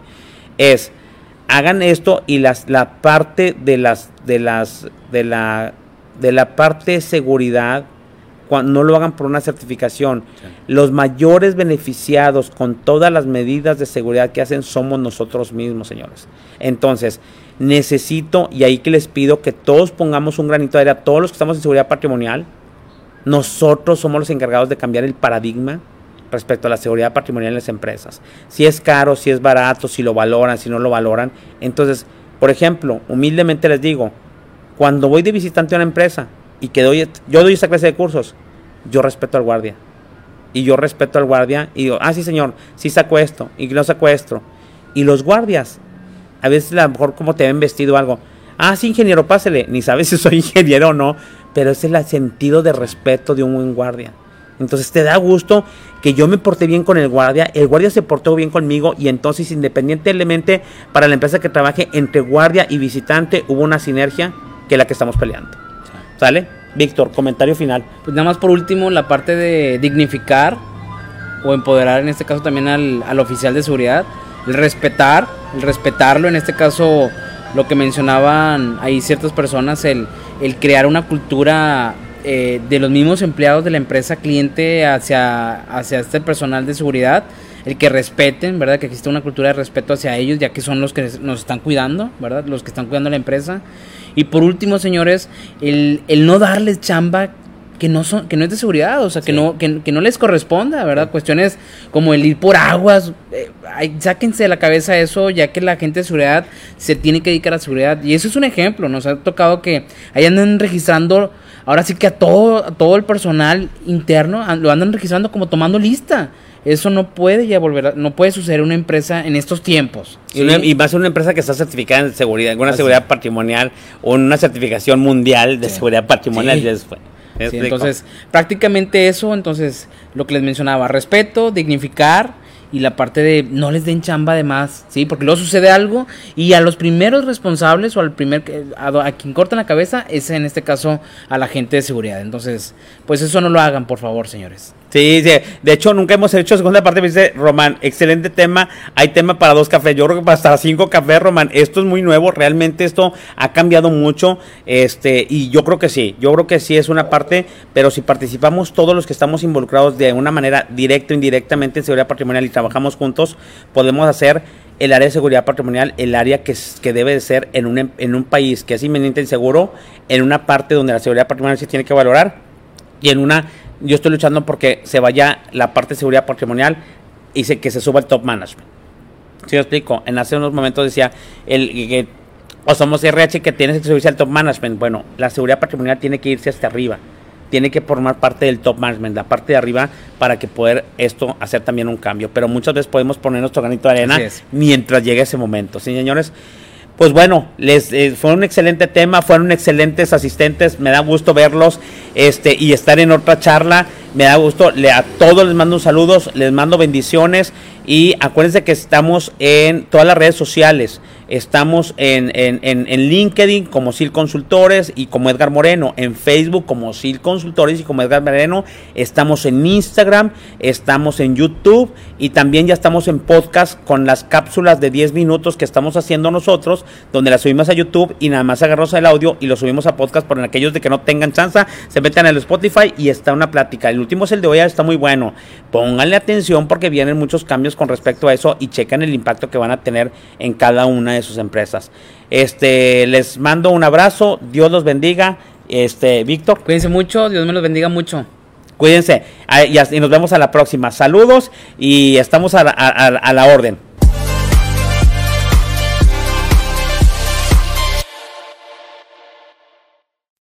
Es, hagan esto y las, la parte de las, de las, de la de la parte de seguridad, cuando no lo hagan por una certificación. Los mayores beneficiados con todas las medidas de seguridad que hacen somos nosotros mismos, señores. Entonces, necesito, y ahí que les pido que todos pongamos un granito de arena, todos los que estamos en seguridad patrimonial, nosotros somos los encargados de cambiar el paradigma respecto a la seguridad patrimonial en las empresas. Si es caro, si es barato, si lo valoran, si no lo valoran. Entonces, por ejemplo, humildemente les digo, cuando voy de visitante a una empresa y que doy, yo doy esa clase de cursos, yo respeto al guardia. Y yo respeto al guardia y digo, ah, sí, señor, sí saco esto y no saco esto. Y los guardias, a veces a lo mejor como te ven vestido algo, ah, sí, ingeniero, pásele, ni sabes si soy ingeniero o no, pero ese es el sentido de respeto de un buen guardia. Entonces te da gusto que yo me porté bien con el guardia, el guardia se portó bien conmigo y entonces independientemente para la empresa que trabaje entre guardia y visitante hubo una sinergia que la que estamos peleando. ¿Sale? Víctor, comentario final. Pues nada más por último, la parte de dignificar o empoderar en este caso también al, oficial de seguridad, el respetar, el respetarlo, en este caso lo que mencionaban ahí ciertas personas, el, el crear una cultura eh, de los mismos empleados de la empresa cliente hacia, hacia este personal de seguridad, el que respeten, ¿verdad? Que existe una cultura de respeto hacia ellos, ya que son los que nos están cuidando, ¿verdad? Los que están cuidando la empresa. Y por último, señores, el, no darles chamba que no son que no es de seguridad, o sea, que no que, no les corresponda, ¿verdad? Cuestiones como el ir por aguas, eh, sáquense de la cabeza eso, ya que la gente de seguridad se tiene que dedicar a seguridad y eso es un ejemplo, nos ha tocado que ahí andan registrando ahora sí que a todo a todo el personal interno lo andan registrando como tomando lista. Eso no puede ya volver, no puede suceder en una empresa en estos tiempos. Y, va a ser una empresa que está certificada en seguridad, alguna seguridad patrimonial o en una certificación mundial de seguridad patrimonial. entonces, prácticamente eso, entonces, lo que les mencionaba, respeto, dignificar y la parte de no les den chamba de más, ¿sí? Porque luego sucede algo y a los primeros responsables o al primer a, a, quien cortan la cabeza es en este caso a la gente de seguridad. Entonces, pues eso no lo hagan, por favor, señores. Sí, sí, de hecho nunca hemos hecho segunda parte, me dice Román, excelente tema, hay tema para dos cafés, yo creo que para hasta cinco cafés, Román, esto es muy nuevo, realmente esto ha cambiado mucho, este, y yo creo que sí, yo creo que sí es una parte, pero si participamos todos los que estamos involucrados de una manera directa o indirectamente en seguridad patrimonial y trabajamos juntos, podemos hacer el área de seguridad patrimonial, el área que, que debe de ser en un, en un país que es inminente inseguro, en una parte donde la seguridad patrimonial se tiene que valorar Y en una, yo estoy luchando porque se vaya la parte de seguridad patrimonial y se, que se suba el top management. ¿Sí lo explico? En hace unos momentos decía, el, que, o somos RH que tienes que subirse al top management. Bueno, la seguridad patrimonial tiene que irse hasta arriba. Tiene que formar parte del top management, la parte de arriba, para que poder esto hacer también un cambio. Pero muchas veces podemos poner nuestro granito de arena mientras llegue ese momento. Sí, señores. Pues bueno, les eh, fue un excelente tema, fueron excelentes asistentes, me da gusto verlos este y estar en otra charla, me da gusto, le, a todos les mando saludos, les mando bendiciones y acuérdense que estamos en todas las redes sociales. Estamos en, en, en, LinkedIn como SIL Consultores y como Edgar Moreno. En Facebook como SIL Consultores y como Edgar Moreno. Estamos en Instagram, estamos en YouTube y también ya estamos en podcast con las cápsulas de 10 minutos que estamos haciendo nosotros, donde las subimos a YouTube y nada más agarramos el audio y lo subimos a podcast por aquellos de que no tengan chance, se meten en el Spotify y está una plática. El último es el de hoy, está muy bueno. Pónganle atención porque vienen muchos cambios con respecto a eso y chequen el impacto que van a tener en cada una de sus empresas. Este, les mando un abrazo, Dios los bendiga. Este, Víctor. Cuídense mucho, Dios me los bendiga mucho. Cuídense y nos vemos a la próxima. Saludos y estamos a la orden.